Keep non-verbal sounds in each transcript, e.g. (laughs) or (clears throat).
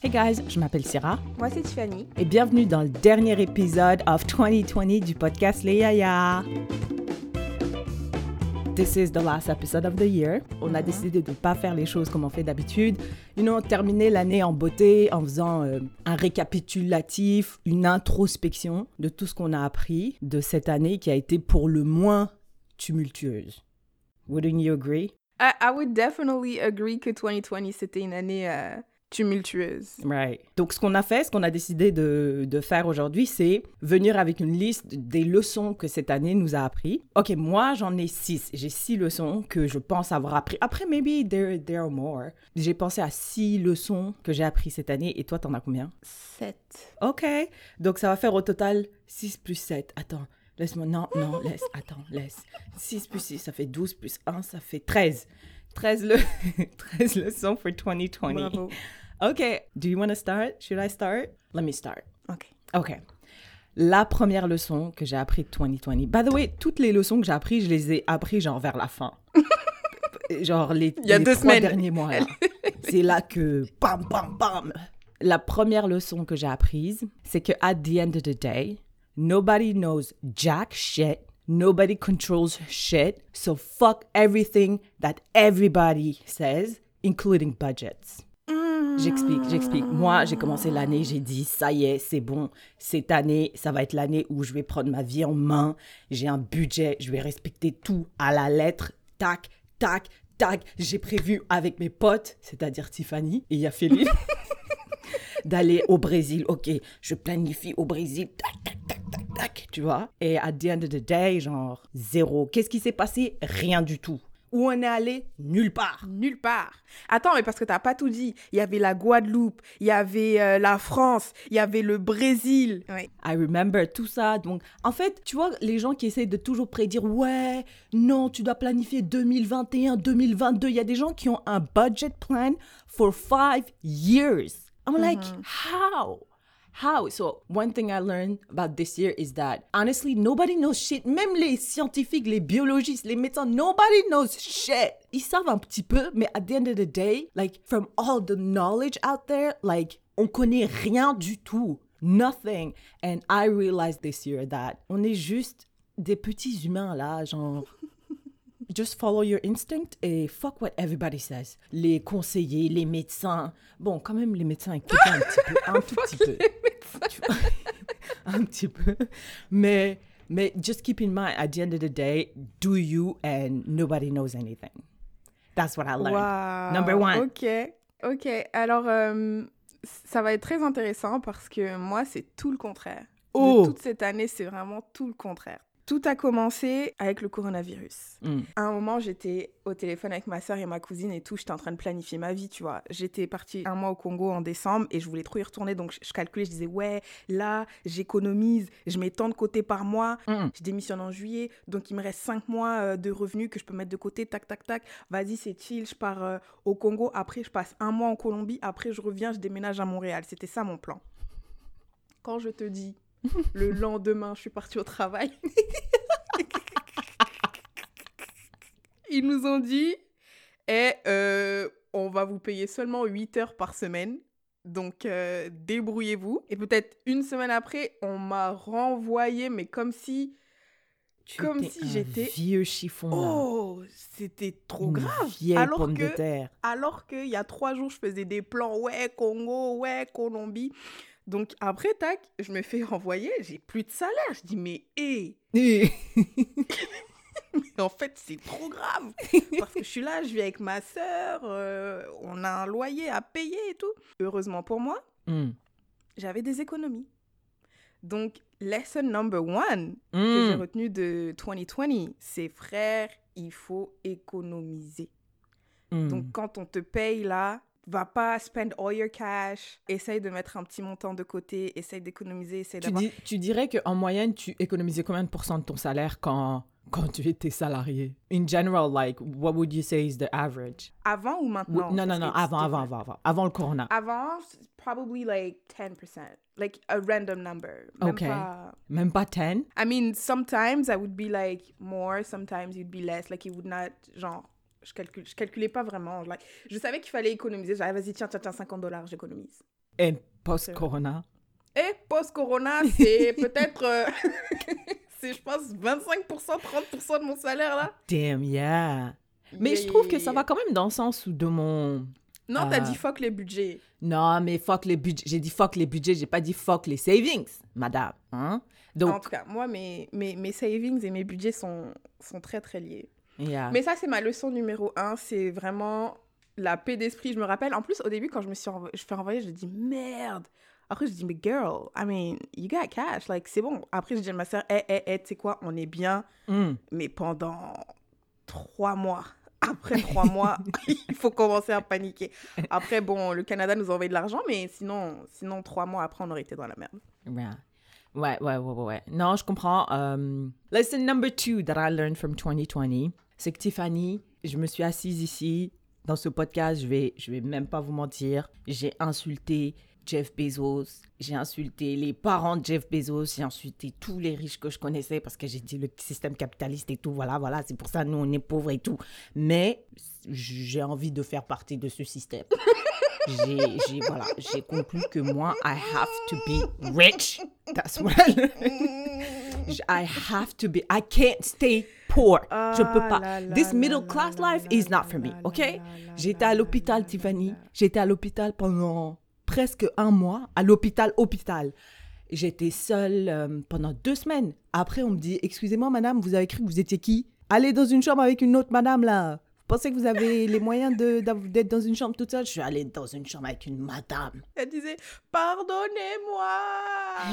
Hey guys, je m'appelle Syrah Moi, c'est Tiffany. et bienvenue dans le dernier épisode of 2020 du podcast Les Yaya. This is the last episode of the year. On a décidé de ne pas faire les choses comme on fait d'habitude. You know, terminer l'année en beauté en faisant euh, un récapitulatif, une introspection de tout ce qu'on a appris de cette année qui a été pour le moins tumultueuse. Wouldn't you agree? I, I would definitely agree que 2020, c'était une année euh, tumultueuse. Right. Donc, ce qu'on a fait, ce qu'on a décidé de, de faire aujourd'hui, c'est venir avec une liste des leçons que cette année nous a appris. OK, moi, j'en ai six. J'ai six leçons que je pense avoir appris. Après, maybe there, there are more. J'ai pensé à six leçons que j'ai appris cette année. Et toi, t'en as combien? 7. OK. Donc, ça va faire au total 6 plus 7. Attends. Laisse-moi. Non, non, laisse. Attends, laisse. 6 plus 6, ça fait 12 plus 1, ça fait 13. 13, le... (laughs) 13 leçons for 2020. Bravo. Okay, do you want to start? Should I start? Let me start. OK. Okay. La première leçon que j'ai appris de 2020. By the way, toutes les leçons que j'ai apprises, je les ai apprises genre vers la fin. (laughs) genre les, Il y a les deux trois semaines. derniers mois. (laughs) C'est là que bam bam bam. La première leçon que j'ai apprise, c'est que at the end of the day, nobody knows jack shit. Nobody controls shit. So fuck everything that everybody says, including budgets. J'explique, j'explique. Moi, j'ai commencé l'année, j'ai dit, ça y est, c'est bon. Cette année, ça va être l'année où je vais prendre ma vie en main. J'ai un budget, je vais respecter tout à la lettre. Tac, tac, tac. J'ai prévu avec mes potes, c'est-à-dire Tiffany et il (laughs) d'aller au Brésil. Ok, je planifie au Brésil. Tac, tac, tac, tac, tac. Tu vois? Et at the end of the day, genre, zéro. Qu'est-ce qui s'est passé? Rien du tout. Où on est allé? Nulle part. Nulle part. Attends, mais parce que t'as pas tout dit. Il y avait la Guadeloupe, il y avait euh, la France, il y avait le Brésil. Oui. I remember tout ça. Donc, en fait, tu vois, les gens qui essayent de toujours prédire, ouais, non, tu dois planifier 2021, 2022. Il y a des gens qui ont un budget plan for five years. I'm like, how? How? So, one thing I learned about this year is that honestly, nobody knows shit. Même les scientifiques, les biologistes, les médecins, nobody knows shit. Ils savent un petit peu, mais at the end of the day, like, from all the knowledge out there, like, on connaît rien du tout. Nothing. And I realized this year that on est juste des petits humains là, genre. Just follow your instinct et fuck what everybody says. Les conseillers, les médecins. Bon, quand même, les médecins écoutent un petit peu, un (laughs) tout petit peu. Tu vois, (laughs) un petit peu. Mais, mais just keep in mind, at the end of the day, do you and nobody knows anything. That's what I learned. Wow. Number one. Ok. Ok. Alors, euh, ça va être très intéressant parce que moi, c'est tout le contraire. Oh. De toute cette année, c'est vraiment tout le contraire. Tout a commencé avec le coronavirus. Mm. À un moment, j'étais au téléphone avec ma soeur et ma cousine et tout. J'étais en train de planifier ma vie, tu vois. J'étais partie un mois au Congo en décembre et je voulais trop y retourner. Donc, je, je calculais, je disais, ouais, là, j'économise, je mets tant de côté par mois. Mm. Je démissionne en juillet. Donc, il me reste cinq mois euh, de revenus que je peux mettre de côté. Tac, tac, tac. Vas-y, c'est chill. Je pars euh, au Congo. Après, je passe un mois en Colombie. Après, je reviens, je déménage à Montréal. C'était ça mon plan. Quand je te dis, le lendemain, je suis partie au travail. Ils nous ont dit, eh, euh, on va vous payer seulement 8 heures par semaine. Donc, euh, débrouillez-vous. Et peut-être une semaine après, on m'a renvoyé, mais comme si... Tu Comme si j'étais- vieux chiffon. Oh, c'était trop Une grave. Alors pomme de que- terre. Alors qu'il y a trois jours, je faisais des plans, ouais, Congo, ouais, Colombie. Donc après, tac, je me fais renvoyer, j'ai plus de salaire. Je dis, mais hé, (laughs) en fait, c'est trop grave. Parce que je suis là, je vis avec ma sœur, euh, on a un loyer à payer et tout. Heureusement pour moi, Mm. j'avais des économies. Donc, lesson number one que j'ai Mm. retenu de 2020, c'est frère, il faut économiser. Mm. Donc, quand on te paye là, va pas spend all your cash. Essaye de mettre un petit montant de côté. Essaye d'économiser. Essaye tu, d'avoir. dis- tu dirais qu'en moyenne, tu économisais combien de pourcents de ton salaire quand, quand tu étais salarié? In general, like, what would you say is the average? Avant ou maintenant? Non, non, non, avant, avant, avant, avant. Avant le corona. Avant, probably like 10%. Like a random number. Même Okay. pas- Même pas 10? I mean, sometimes I would be like more, sometimes you'd be less. Like, it would not, genre, je, calcule, je calculais pas vraiment. Like, je savais qu'il fallait économiser. J'avais, vas-y, tiens, tiens, tiens, 50 dollars, j'économise. Et post-corona? Et post-corona, c'est (laughs) peut-être, euh, (laughs) c'est je pense 25%, 30% de mon salaire là. Damn, yeah. Mais je trouve que ça va quand même dans le sens où de mon... Non, t'as Ah. dit fuck les budgets. Non, mais fuck les budgets. J'ai dit fuck les budgets, j'ai pas dit fuck les savings, madame. Hein? en tout cas, moi, mes, mes, mes savings et mes budgets sont, sont très très liés. Yeah. Mais ça, c'est ma leçon numéro un. C'est vraiment la paix d'esprit. Je me rappelle, en plus, au début, quand je me suis envo- je fais renvoyer, je dis merde. Après, je dis, mais girl, I mean, you got cash. Like, c'est bon. Après, je dis à ma soeur, hé, hé, hé, tu sais quoi, on est bien. Mm. Mais pendant trois mois, (laughs) après trois mois, (laughs) il faut commencer à paniquer. Après, bon, le Canada nous a envoyé de l'argent, mais sinon, sinon, trois mois après, on aurait été dans la merde. Yeah. Ouais, ouais, ouais, ouais, ouais. Non, je comprends. Um, lesson number two that I learned from 2020, c'est que Tiffany, je me suis assise ici dans ce podcast, je vais, je vais même pas vous mentir, j'ai insulté Jeff Bezos, j'ai insulté les parents de Jeff Bezos, j'ai insulté tous les riches que je connaissais parce que j'ai dit le système capitaliste et tout, voilà, voilà, c'est pour ça nous on est pauvres et tout. Mais j'ai envie de faire partie de ce système. (laughs) j'ai, voilà, j'ai conclu que moi, I have to be rich. That's what I. (laughs) I have to be. I can't stay poor. Je peux Ah pas. là This middle class là life là is not for me. OK? J'étais à l'hôpital, Tiffany. J'étais à l'hôpital pendant presque un mois. À l'hôpital, hôpital. J'étais seule euh, pendant deux semaines. Après, on me dit Excusez-moi, madame, vous avez cru que vous étiez qui? Allez dans une chambre avec une autre madame, là. Pensez que vous avez les moyens d'être dans une chambre toute seule Je suis allée dans une chambre avec une madame. Elle disait, pardonnez-moi.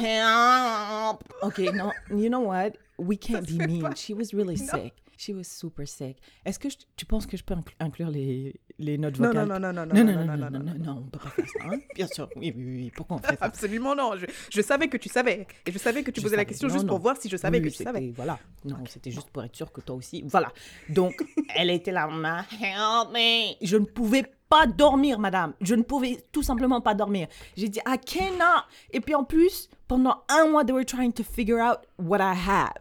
Help. Okay, no, you know what? We can't be mean. pas. She was really Non. sick. She was super sick. Est-ce que je- tu penses que je peux incl- inclure les, les notes vocales non, non, non, non, non, non, non, non, non, non, non, on peut pas faire ça. hein. Bien sûr, oui, oui, oui. Pourquoi on fait ça Absolument non. Je, je savais que tu savais. Et je savais que tu Je posais la savais. question Non, juste non. pour voir si je savais Oui, que tu savais. Voilà. Non, c'était juste pour être sûr que toi aussi. Voilà. Donc, elle était là, ma help me. Je ne pouvais pas dormir, madame. Je ne pouvais tout simplement pas dormir. J'ai dit, I cannot. Et puis en plus, pendant un mois, they were trying to figure out what I have.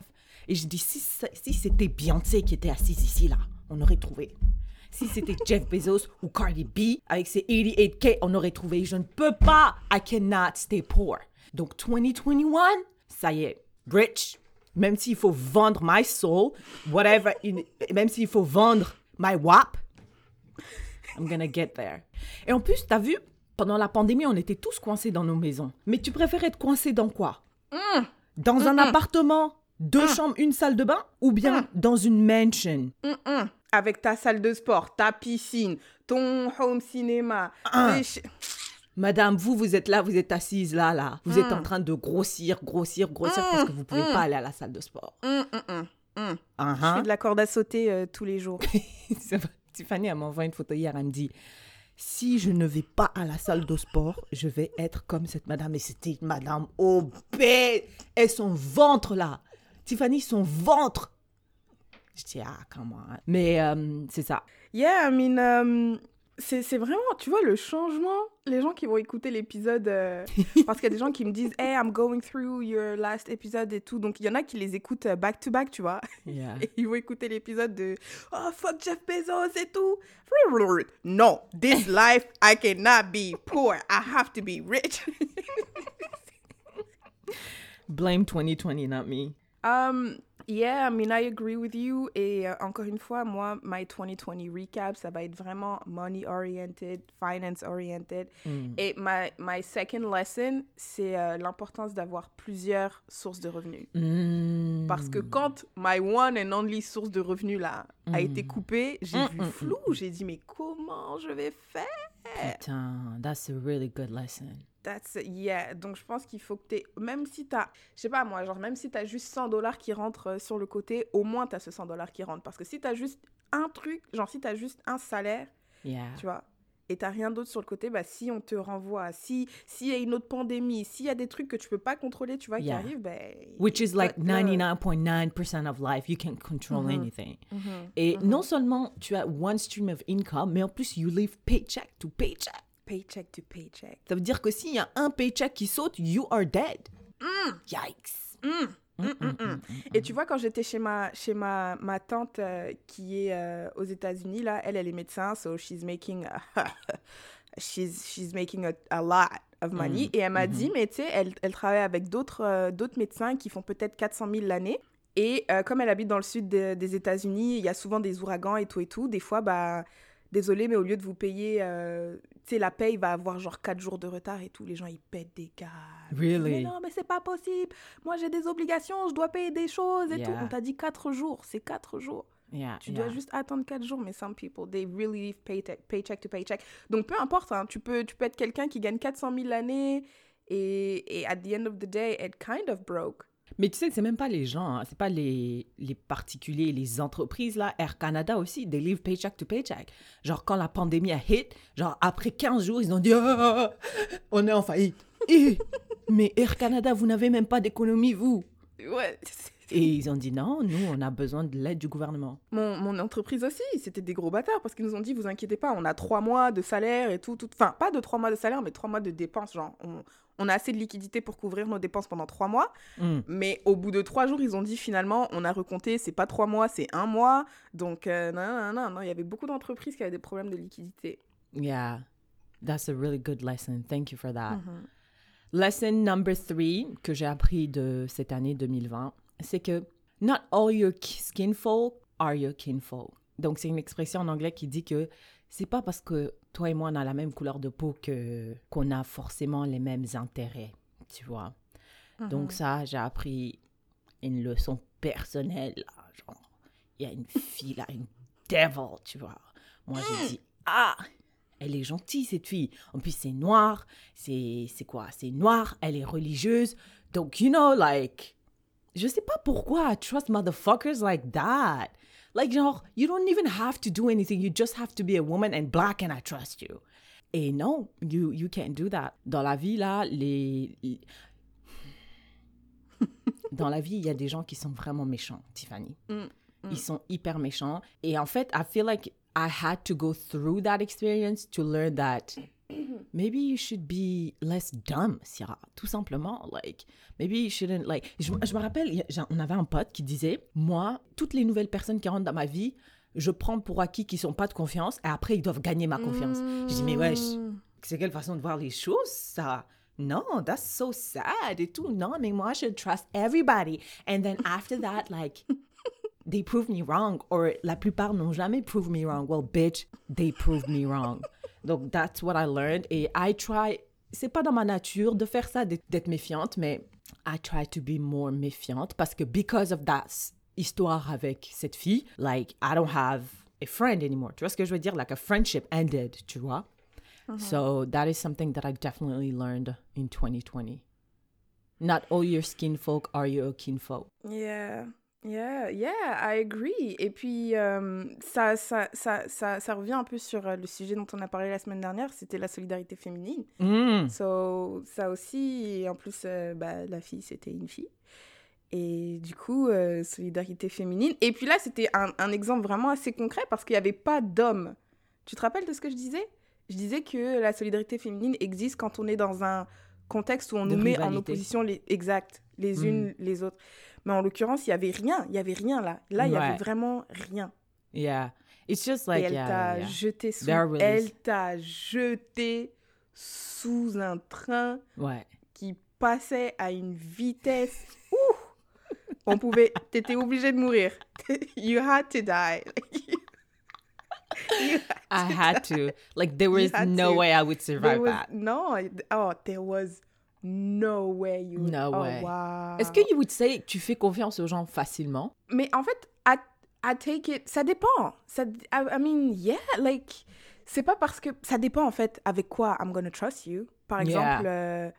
Et je dis, si, si c'était Beyoncé qui était assise ici, là, on aurait trouvé. Si c'était (laughs) Jeff Bezos ou Cardi B avec ses 88K, on aurait trouvé. Je ne peux pas. I cannot stay poor. Donc 2021, ça y est, rich. Même s'il faut vendre my soul, whatever, même s'il faut vendre my WAP, I'm gonna get there. Et en plus, t'as vu, pendant la pandémie, on était tous coincés dans nos maisons. Mais tu préfères être coincé dans quoi? Dans un appartement, deux chambres, une salle de bain Ou bien dans une mansion? Avec ta salle de sport, ta piscine, ton home cinéma. Ah. Madame, vous, vous êtes là, vous êtes assise là, là. Vous êtes en train de grossir, grossir, grossir parce que vous pouvez pas aller à la salle de sport. Ah, Je fais de la corde à sauter euh, tous les jours. (laughs) Tiffany, elle m'envoie une photo hier, elle me dit si je ne vais pas à la salle de sport, je vais être comme cette madame. Et c'était une madame obèse. Et son ventre là. Tiffany, son ventre. Je dis, ah, comment. Mais euh, c'est ça. Yeah, I mean, euh, c'est vraiment, tu vois, le changement. Les gens qui vont écouter l'épisode, euh, (laughs) parce qu'il y a des gens qui me disent, hey, I'm going through your last episode et tout. Donc, il y en a qui les écoutent euh, back to back, tu vois. Yeah. Et (laughs) ils vont écouter l'épisode de Oh fuck Jeff Bezos et tout. (laughs) No, this life I cannot be poor. I have to be rich. Blame 2020, not me. Um, yeah, I mean, I agree with you. Et euh, encore une fois, moi, my 2020 recap, ça va être vraiment money oriented, finance oriented. Et my, my second lesson, c'est euh, l'importance d'avoir plusieurs sources de revenus. Mm. Parce que quand my one and only source de revenus là a été coupée, j'ai vu flou. J'ai dit, mais comment je vais faire? Putain, that's a really good lesson. That's yeah. Donc je pense qu'il faut que tu même si tu as je sais pas moi, genre même si tu as juste 100 dollars qui rentrent euh, sur le côté, au moins tu as ce 100 dollars qui rentrent parce que si tu as juste un truc, genre si tu as juste un salaire, Yeah. tu vois, et tu rien d'autre sur le côté, bah si on te renvoie, si s'il y a une autre pandémie, s'il y a des trucs que tu peux pas contrôler, tu vois qui arrivent, ben Which is like là- là- 99.9% of life. You can't control Mm-hmm. anything. Et non seulement tu as one stream of income, mais en plus, you live paycheck to paycheck. Paycheck to paycheck. Ça veut dire que s'il y a un paycheck qui saute, you are dead. Mm. Yikes. Et tu vois, quand j'étais chez ma, chez ma, ma tante euh, qui est euh, aux États-Unis, là, elle, elle est médecin, so she's making, (laughs) she's, she's making a, a lot of money. Et elle m'a dit, mais tu sais, elle, elle travaille avec d'autres euh, d'autres médecins qui font peut-être 400 000 l'année. Et comme elle habite dans le sud de- des États-Unis, il y a souvent des ouragans et tout et tout. Des fois, bah, désolé, mais au lieu de vous payer, euh, tu sais, la paye va avoir genre 4 jours de retard et tout. Les gens, ils pètent des câbles. Mais Really? non, mais c'est pas possible. Moi, j'ai des obligations, je dois payer des choses et tout. On t'a dit 4 jours, c'est 4 jours. Yeah, Tu yeah. dois juste attendre 4 jours, mais some people, they really live paycheck, paycheck to paycheck. Donc, peu importe, hein, tu, peux, tu peux être quelqu'un qui gagne 400 000 l'année et, et at the end of the day, être kind of broke. Mais tu sais, c'est même pas les gens, hein, c'est pas les, les particuliers, les entreprises là. Air Canada aussi, they live paycheck to paycheck. Genre, quand la pandémie a hit, genre après 15 jours, ils ont dit Ah, on est en faillite. Mais Air Canada, vous n'avez même pas d'économie, vous. Ouais. Et ils ont dit non, nous, on a besoin de l'aide du gouvernement. Mon, mon entreprise aussi, c'était des gros bâtards parce qu'ils nous ont dit, vous inquiétez pas, on a 3 mois de salaire et tout, tout. Enfin, pas de 3 mois de salaire, mais 3 mois de dépenses. Genre, on, on a assez de liquidité pour couvrir nos dépenses pendant 3 mois. Hmm. Mais au bout de 3 jours, ils ont dit finalement, on a recompté, c'est pas 3 mois, c'est 1 mois. Donc, euh, non, non, non, non, il y avait beaucoup d'entreprises qui avaient des problèmes de liquidité. Yeah, that's a really good lesson. Thank you for that. Mhm. Lesson number three que j'ai appris de cette année 2020, c'est que not all your ki- skinfolk are your kinfolk. Donc c'est une expression en anglais qui dit que c'est pas parce que toi et moi on a la même couleur de peau que qu'on a forcément les mêmes intérêts, tu vois. Donc ça, j'ai appris une leçon personnelle. Genre, il y a une fille là, une devil, tu vois. Moi, j'ai dit, (gasps) ah, elle est gentille, cette fille. En plus, c'est noir. C'est c'est quoi? C'est noir, elle est religieuse. Donc, you know, like, je sais pas pourquoi I trust motherfuckers like that. Like, genre, you don't even have to do anything. You just have to be a woman and black and I trust you. Et non, you, you can't do that. Dans la vie, là, les... (laughs) Dans la vie, il y a des gens qui sont vraiment méchants, Tiffany. Mm, Ils sont hyper méchants. Et en fait, I feel like I had to go through that experience to learn that (clears throat) maybe you should be less dumb, Sierra. Tout simplement. Like, maybe you shouldn't, like... Je, je me rappelle, on avait un pote qui disait, moi, toutes les nouvelles personnes qui rentrent dans ma vie, je prends pour acquis qu'ils sont pas de confiance et après, ils doivent gagner ma confiance. Je dis, mais wesh, Mm. c'est quelle façon de voir les choses, ça? Non, that's so sad et tout. Non, mais moi, je trust everybody. And then after that, like, (laughs) they prove me wrong. Or la plupart n'ont jamais proved me wrong. Well, bitch, they proved me wrong. (laughs) Donc, that's what I learned. Et I try, c'est pas dans ma nature de faire ça, d'être méfiante, mais I try to be more méfiante parce que because of that histoire avec cette fille, like, I don't have a friend anymore. Tu vois ce que je veux dire? Like, a friendship ended, tu vois? Uh-huh. So that is something that I definitely learned in 2020. Not all your skin folk are your kinfolk. Yeah, yeah, yeah, I agree. Et puis, euh, ça, ça, ça, ça, ça revient un peu sur le sujet dont on a parlé la semaine dernière, c'était la solidarité féminine. Mm. So, ça aussi, et en plus, euh, bah, la fille, c'était une fille. Et du coup, euh, solidarité féminine. Et puis là, c'était un, un exemple vraiment assez concret parce qu'il n'y avait pas d'hommes. Tu te rappelles de ce que je disais? Je disais que la solidarité féminine existe quand on est dans un contexte où on De nous met en opposition les, exact, les Mm. unes les autres. Mais en l'occurrence, il n'y avait rien. Il n'y avait rien là. Là, il n'y Ouais. avait vraiment rien. Yeah. It's just Et like, elle yeah, t'a yeah, jeté sous... Really Elle t'a jeté sous un train Ouais. qui passait à une vitesse. (laughs) Ouh On pouvait. (laughs) T'étais obligé de mourir. (laughs) You had to die. I had to. Like, there was no to. way I would survive was that. no. Oh, there was no way you. would- No oh, way. wow. Est-ce que you would say que tu fais confiance aux gens facilement? Mais en fait, I, I take it. Ça dépend. Ça, I, I mean, yeah, like. C'est pas parce que. Ça dépend en fait avec quoi I'm gonna trust you. Par Yeah. exemple, euh,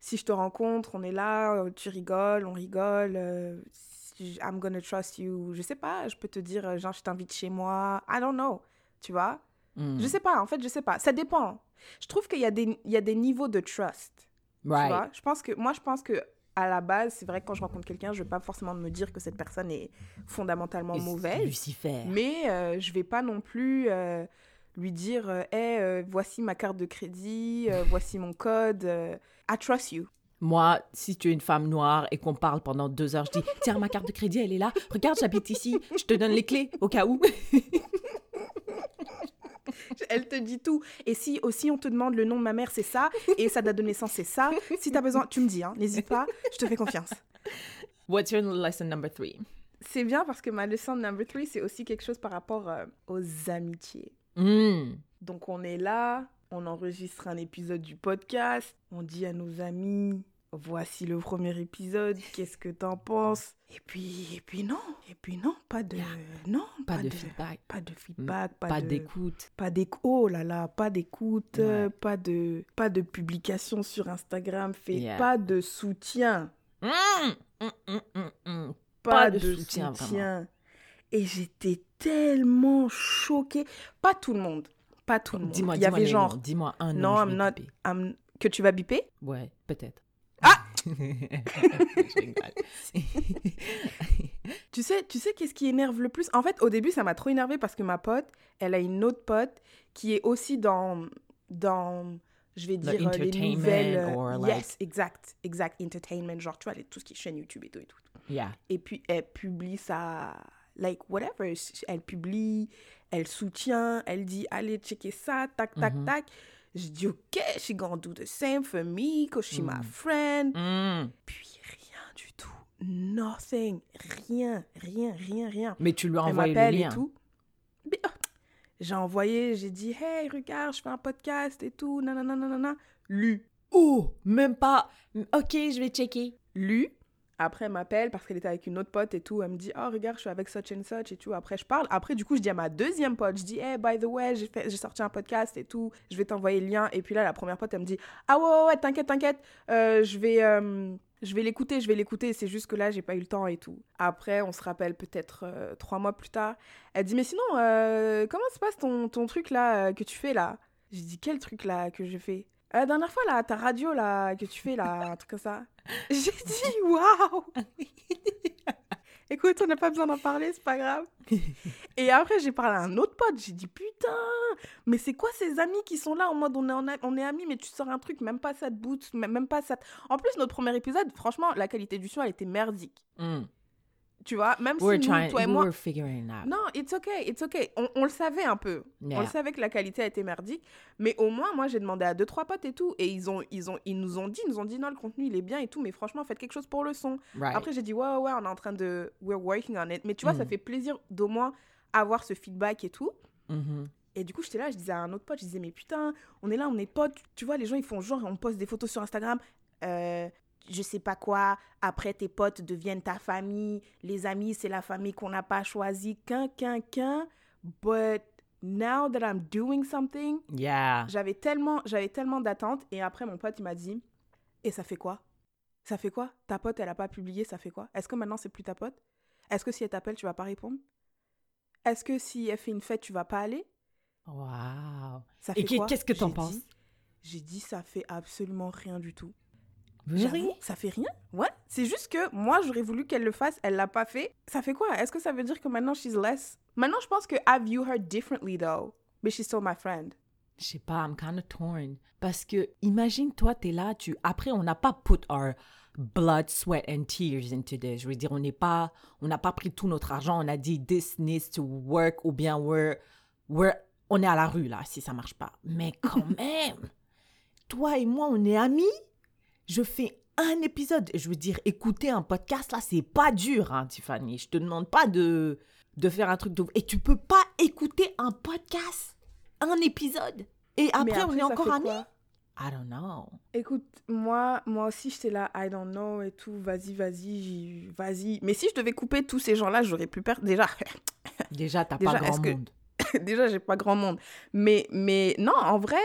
si je te rencontre, on est là, euh, tu rigoles, on rigole. euh, I'm gonna trust you. Je sais pas, je peux te dire, euh, genre, je t'invite chez moi. I don't know. Tu vois? Mm. Je sais pas, en fait, je sais pas. Ça dépend. Je trouve qu'il y, a des- il y a des niveaux de trust. Tu vois? Je pense que, moi, je pense que à la base, c'est vrai que quand je rencontre quelqu'un, je vais pas forcément me dire que cette personne est fondamentalement Et mauvaise. Lucifer. Mais euh, je vais pas non plus euh, lui dire euh, Hey, euh, voici ma carte de crédit, (laughs) voici mon code. I trust you. Moi, si tu es une femme noire et qu'on parle pendant deux heures, je dis Tiens, ma carte de crédit, elle est là. Regarde, j'habite ici. Je te donne les clés au cas où. (laughs) Elle te dit tout. Et si aussi on te demande le nom de ma mère, c'est ça, et sa date de naissance, c'est ça. Si t'as besoin, tu me dis, hein, n'hésite pas, je te fais confiance. What's your lesson number three? C'est bien parce que ma leçon number three, c'est aussi quelque chose par rapport euh, aux amitiés. Mm. Donc on est là, on enregistre un épisode du podcast, on dit à nos amis, voici le premier épisode, qu'est-ce que t'en penses? Et puis, et puis non, et puis non, pas de, non, Pas, de, feedback, pas de feedback, pas, pas de- d'écoute. pas d'écoute, oh là là, pas d'écoute, Ouais. euh, pas de, pas de publication sur Instagram, fait Yeah. pas de soutien, Mm, mm, mm, mm, mm. pas, Pas de, de soutien. soutien, Et j'étais tellement choquée. Pas tout le monde, pas tout le monde. Dis-moi, Il y dis-moi genre, dis-moi un nom. non, I'm not. I'm- que tu vas biper? Ouais, peut-être. Ah. (laughs) (laughs) Tu sais, tu sais qu'est-ce qui énerve le plus? En fait, au début, ça m'a trop énervé parce que ma pote, elle a une autre pote qui est aussi dans, dans je vais dire, euh, les nouvelles... euh, or like- Yes, exact, exact, entertainment, genre, tu vois, les- tout ce qui est chaîne YouTube et tout et tout. yeah. Et puis, elle publie ça, like, whatever, elle publie, elle soutient, elle dit, allez, checker ça, tac, tac, Mhm. tac. Je dis, ok, she gonna do the same for me, cause she my friend. Mm. Puis, rien du tout. Nothing. Rien, rien, rien, rien. Mais tu lui as envoyé le m'appelle et lien. tout. Ah, J'ai envoyé, j'ai dit, hey, regarde, je fais un podcast et tout, nanana, nanana. Lu. Oh, même pas. Ok, je vais checker. Lu. Après, elle m'appelle parce qu'elle était avec une autre pote et tout. Elle me dit, oh, regarde, je suis avec such and such et tout. Après, je parle. Après, du coup, je dis à ma deuxième pote, je dis, hey, by the way, j'ai sorti un podcast et tout. Je vais t'envoyer le lien. Et puis là, la première pote, elle me dit, ah ouais, ouais, ouais, t'inquiète, t'inquiète. Euh, je vais, euh, je vais l'écouter, je vais l'écouter. C'est juste que là, j'ai pas eu le temps et tout. Après, on se rappelle peut-être euh, trois mois plus tard. Elle dit, mais sinon, comment se passe ton, ton truc là que tu fais là? J'ai dit, quel truc là que je fais? La dernière fois, là, ta radio là que tu fais là, un truc comme ça. (laughs) J'ai dit, waouh Écoute, on n'a pas besoin d'en parler, c'est pas grave. (laughs) Et après, j'ai parlé à un autre pote. J'ai dit, putain, mais c'est quoi ces amis qui sont là en mode on est, en a- on est amis, mais tu sors un truc, même pas ça te boote, même même pas ça. te- En plus, notre premier épisode, franchement, la qualité du son, elle était merdique. Mm. Tu vois, même We're si nous, trying, toi et moi. were figuring it out. Non, it's okay, it's okay. On, on le savait un peu. On le savait que la qualité était merdique. Mais au moins, moi, j'ai demandé à deux, trois potes et tout. Et ils, ont, ils, ont, ils nous ont dit, ils nous ont dit, non, le contenu, il est bien et tout. Mais franchement, faites quelque chose pour le son. Right. Après, j'ai dit, ouais, ouais, on est en train de. We're working on it. Mais tu vois, ça Mm. fait plaisir d'au moins avoir ce feedback et tout. Mhm. Et du coup, j'étais là, je disais à un autre pote, je disais, mais putain, on est là, on est potes. Tu vois, les gens, ils font genre, on poste des photos sur Instagram. Euh, je sais pas quoi. Après, tes potes deviennent ta famille. Les amis, c'est la famille qu'on n'a pas choisie. Qu'un, qu'un, qu'un. But now that I'm doing something, Yeah. j'avais tellement, j'avais tellement d'attentes. Et après, mon pote, il m'a dit, et ça fait quoi? Ça fait quoi? Ta pote, elle a pas publié, ça fait quoi? Est-ce que maintenant, c'est plus ta pote? Est-ce que si elle t'appelle, tu vas pas répondre? Est-ce que si elle fait une fête, tu vas pas aller Wow. Ça Et fait qu'est- quoi? qu'est-ce que t'en penses? J'ai dit, ça fait absolument rien du tout. J'avoue, Ça fait rien Ouais. C'est juste que moi, j'aurais voulu qu'elle le fasse, elle l'a pas fait. Ça fait quoi? Est-ce que ça veut dire que maintenant, she's less? Maintenant, je pense que I view her differently, though. But she's still my friend. Je sais pas, I'm kind of torn. Parce que, imagine, toi, t'es là, tu... Après, on n'a pas put our blood, sweat and tears into this. Je veux dire, on n'est pas... On n'a pas pris tout notre argent, on a dit, this needs to work, ou bien, we're... we're on est à la rue, là, si ça marche pas. Mais quand (laughs) même, toi et moi, on est amis? Je fais un épisode. Je veux dire, écouter un podcast, là, c'est pas dur, hein, Tiffany. Je te demande pas de, de faire un truc de... Et tu peux pas écouter un podcast, un épisode. Et après, on est encore amis? I don't know. Écoute, moi, moi aussi, j'étais là, I don't know et tout. Vas-y, vas-y, vas-y. Mais si je devais couper tous ces gens-là, j'aurais plus peur. Déjà, Déjà, t'as (laughs) pas grand que- monde. (laughs) déjà, j'ai pas grand monde. Mais, mais non, en vrai,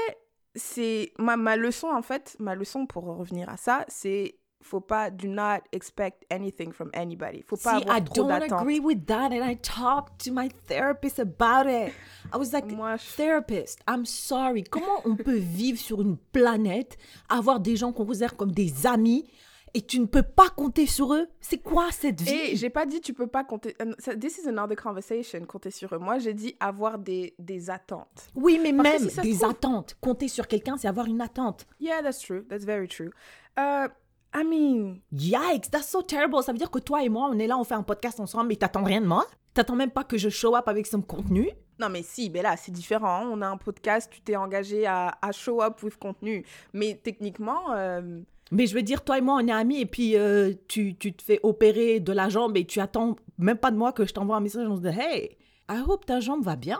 c'est ma, ma leçon, en fait, ma leçon pour revenir à ça, c'est faut pas, do not expect anything from anybody. Faut pas See, avoir I trop don't d'attentes. agree with that, and I talked to my therapist about it. I was like, Moi, je- therapist, I'm sorry. Comment on peut vivre sur une planète, avoir des gens qu'on considère comme des amis, et tu ne peux pas compter sur eux C'est quoi cette vie? Et j'ai pas dit tu peux pas compter. euh, This is another conversation, compter sur eux. Moi, j'ai dit avoir des, des attentes. Oui, mais Parce même si des trouve- attentes. Compter sur quelqu'un, c'est avoir une attente. Yeah, that's true. That's very true. Euh, I mean, Yikes, that's so terrible. Ça veut dire que toi et moi, on est là, on fait un podcast ensemble, mais t'attends rien de moi? T'attends même pas que je show up avec son contenu? Non, mais si, ben là, c'est différent. On a un podcast, tu t'es engagé à, à show up with contenu. Mais techniquement, euh, Mais je veux dire, toi et moi, on est amis et puis euh, tu, tu te fais opérer de la jambe et tu attends même pas de moi que je t'envoie un message. On se dit, hey, I hope ta jambe va bien.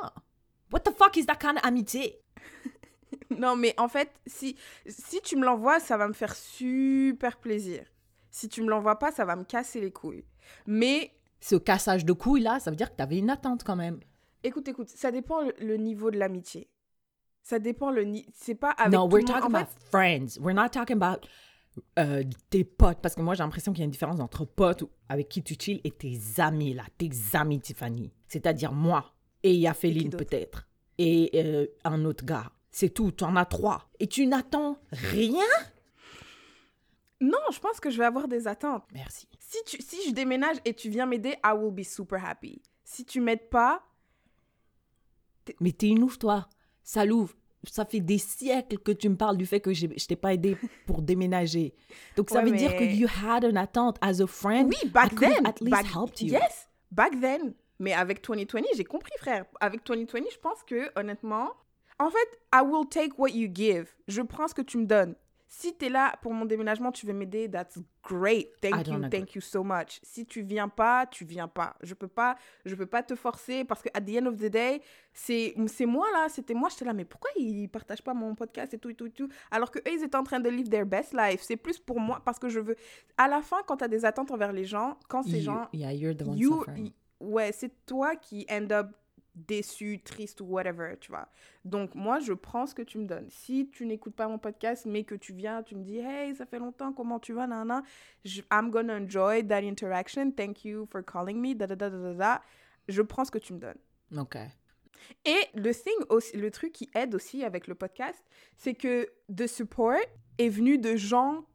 What the fuck is that kind of amitié? (laughs) non, mais en fait, si, si tu me l'envoies, ça va me faire super plaisir. Si tu me l'envoies pas, ça va me casser les couilles. Mais Ce cassage de couilles là, ça veut dire que t'avais une attente quand même. écoute, écoute, ça dépend le, niveau de l'amitié. Ça dépend le niveau. C'est pas avec. no, tout we're monde. talking En about fait, friends. We're not talking about euh, tes potes. Parce que moi, j'ai l'impression qu'il y a une différence entre potes avec qui tu chill et tes amis, là. Tes amis, Tiffany. C'est-à-dire moi. Et il y a Féline, d'autre? peut-être. Et euh, un autre gars. C'est tout. Tu en as trois. Et tu n'attends rien? Non, je pense que je vais avoir des attentes. Merci. Si, tu, si je déménage et tu viens m'aider, I will be super happy. Si tu m'aides pas, Mais t'es une ouf, toi. Ça l'ouvre. Ça fait des siècles que tu me parles du fait que j'ai- je t'ai pas aidé pour (laughs) déménager. Donc ça Ouais, veut dire que you had une attente as a friend. oui, back I then. at least back, helped you. Yes, back then. Mais avec 2020, j'ai compris, frère. Avec 2020, je pense que, honnêtement, en fait, I will take what you give. Je prends ce que tu me donnes. Si tu es là pour mon déménagement, tu veux m'aider, that's great. Thank you, thank you so much. Si tu viens pas, tu viens pas. Je peux pas, je peux pas te forcer parce que at the end of the day, c'est c'est moi là, c'était moi, j'étais là mais pourquoi ils partagent pas mon podcast et tout et tout et tout? Alors que eux ils étaient en train de live their best life. C'est plus pour moi parce que je veux à la fin quand tu as des attentes envers les gens, quand ces You- gens yeah, you're the one you, ouais, c'est toi qui end up déçu, triste ou whatever, tu vois. Donc moi, je prends ce que tu me donnes. Si tu n'écoutes pas mon podcast, mais que tu viens, tu me dis, hey, ça fait longtemps, comment tu vas, nana, je, I'm gonna enjoy that interaction. Thank you for calling me, da da da da da da. Je prends ce que tu me donnes. OK. Et le thing aussi, le truc qui aide aussi avec le podcast, c'est que the support est venu de gens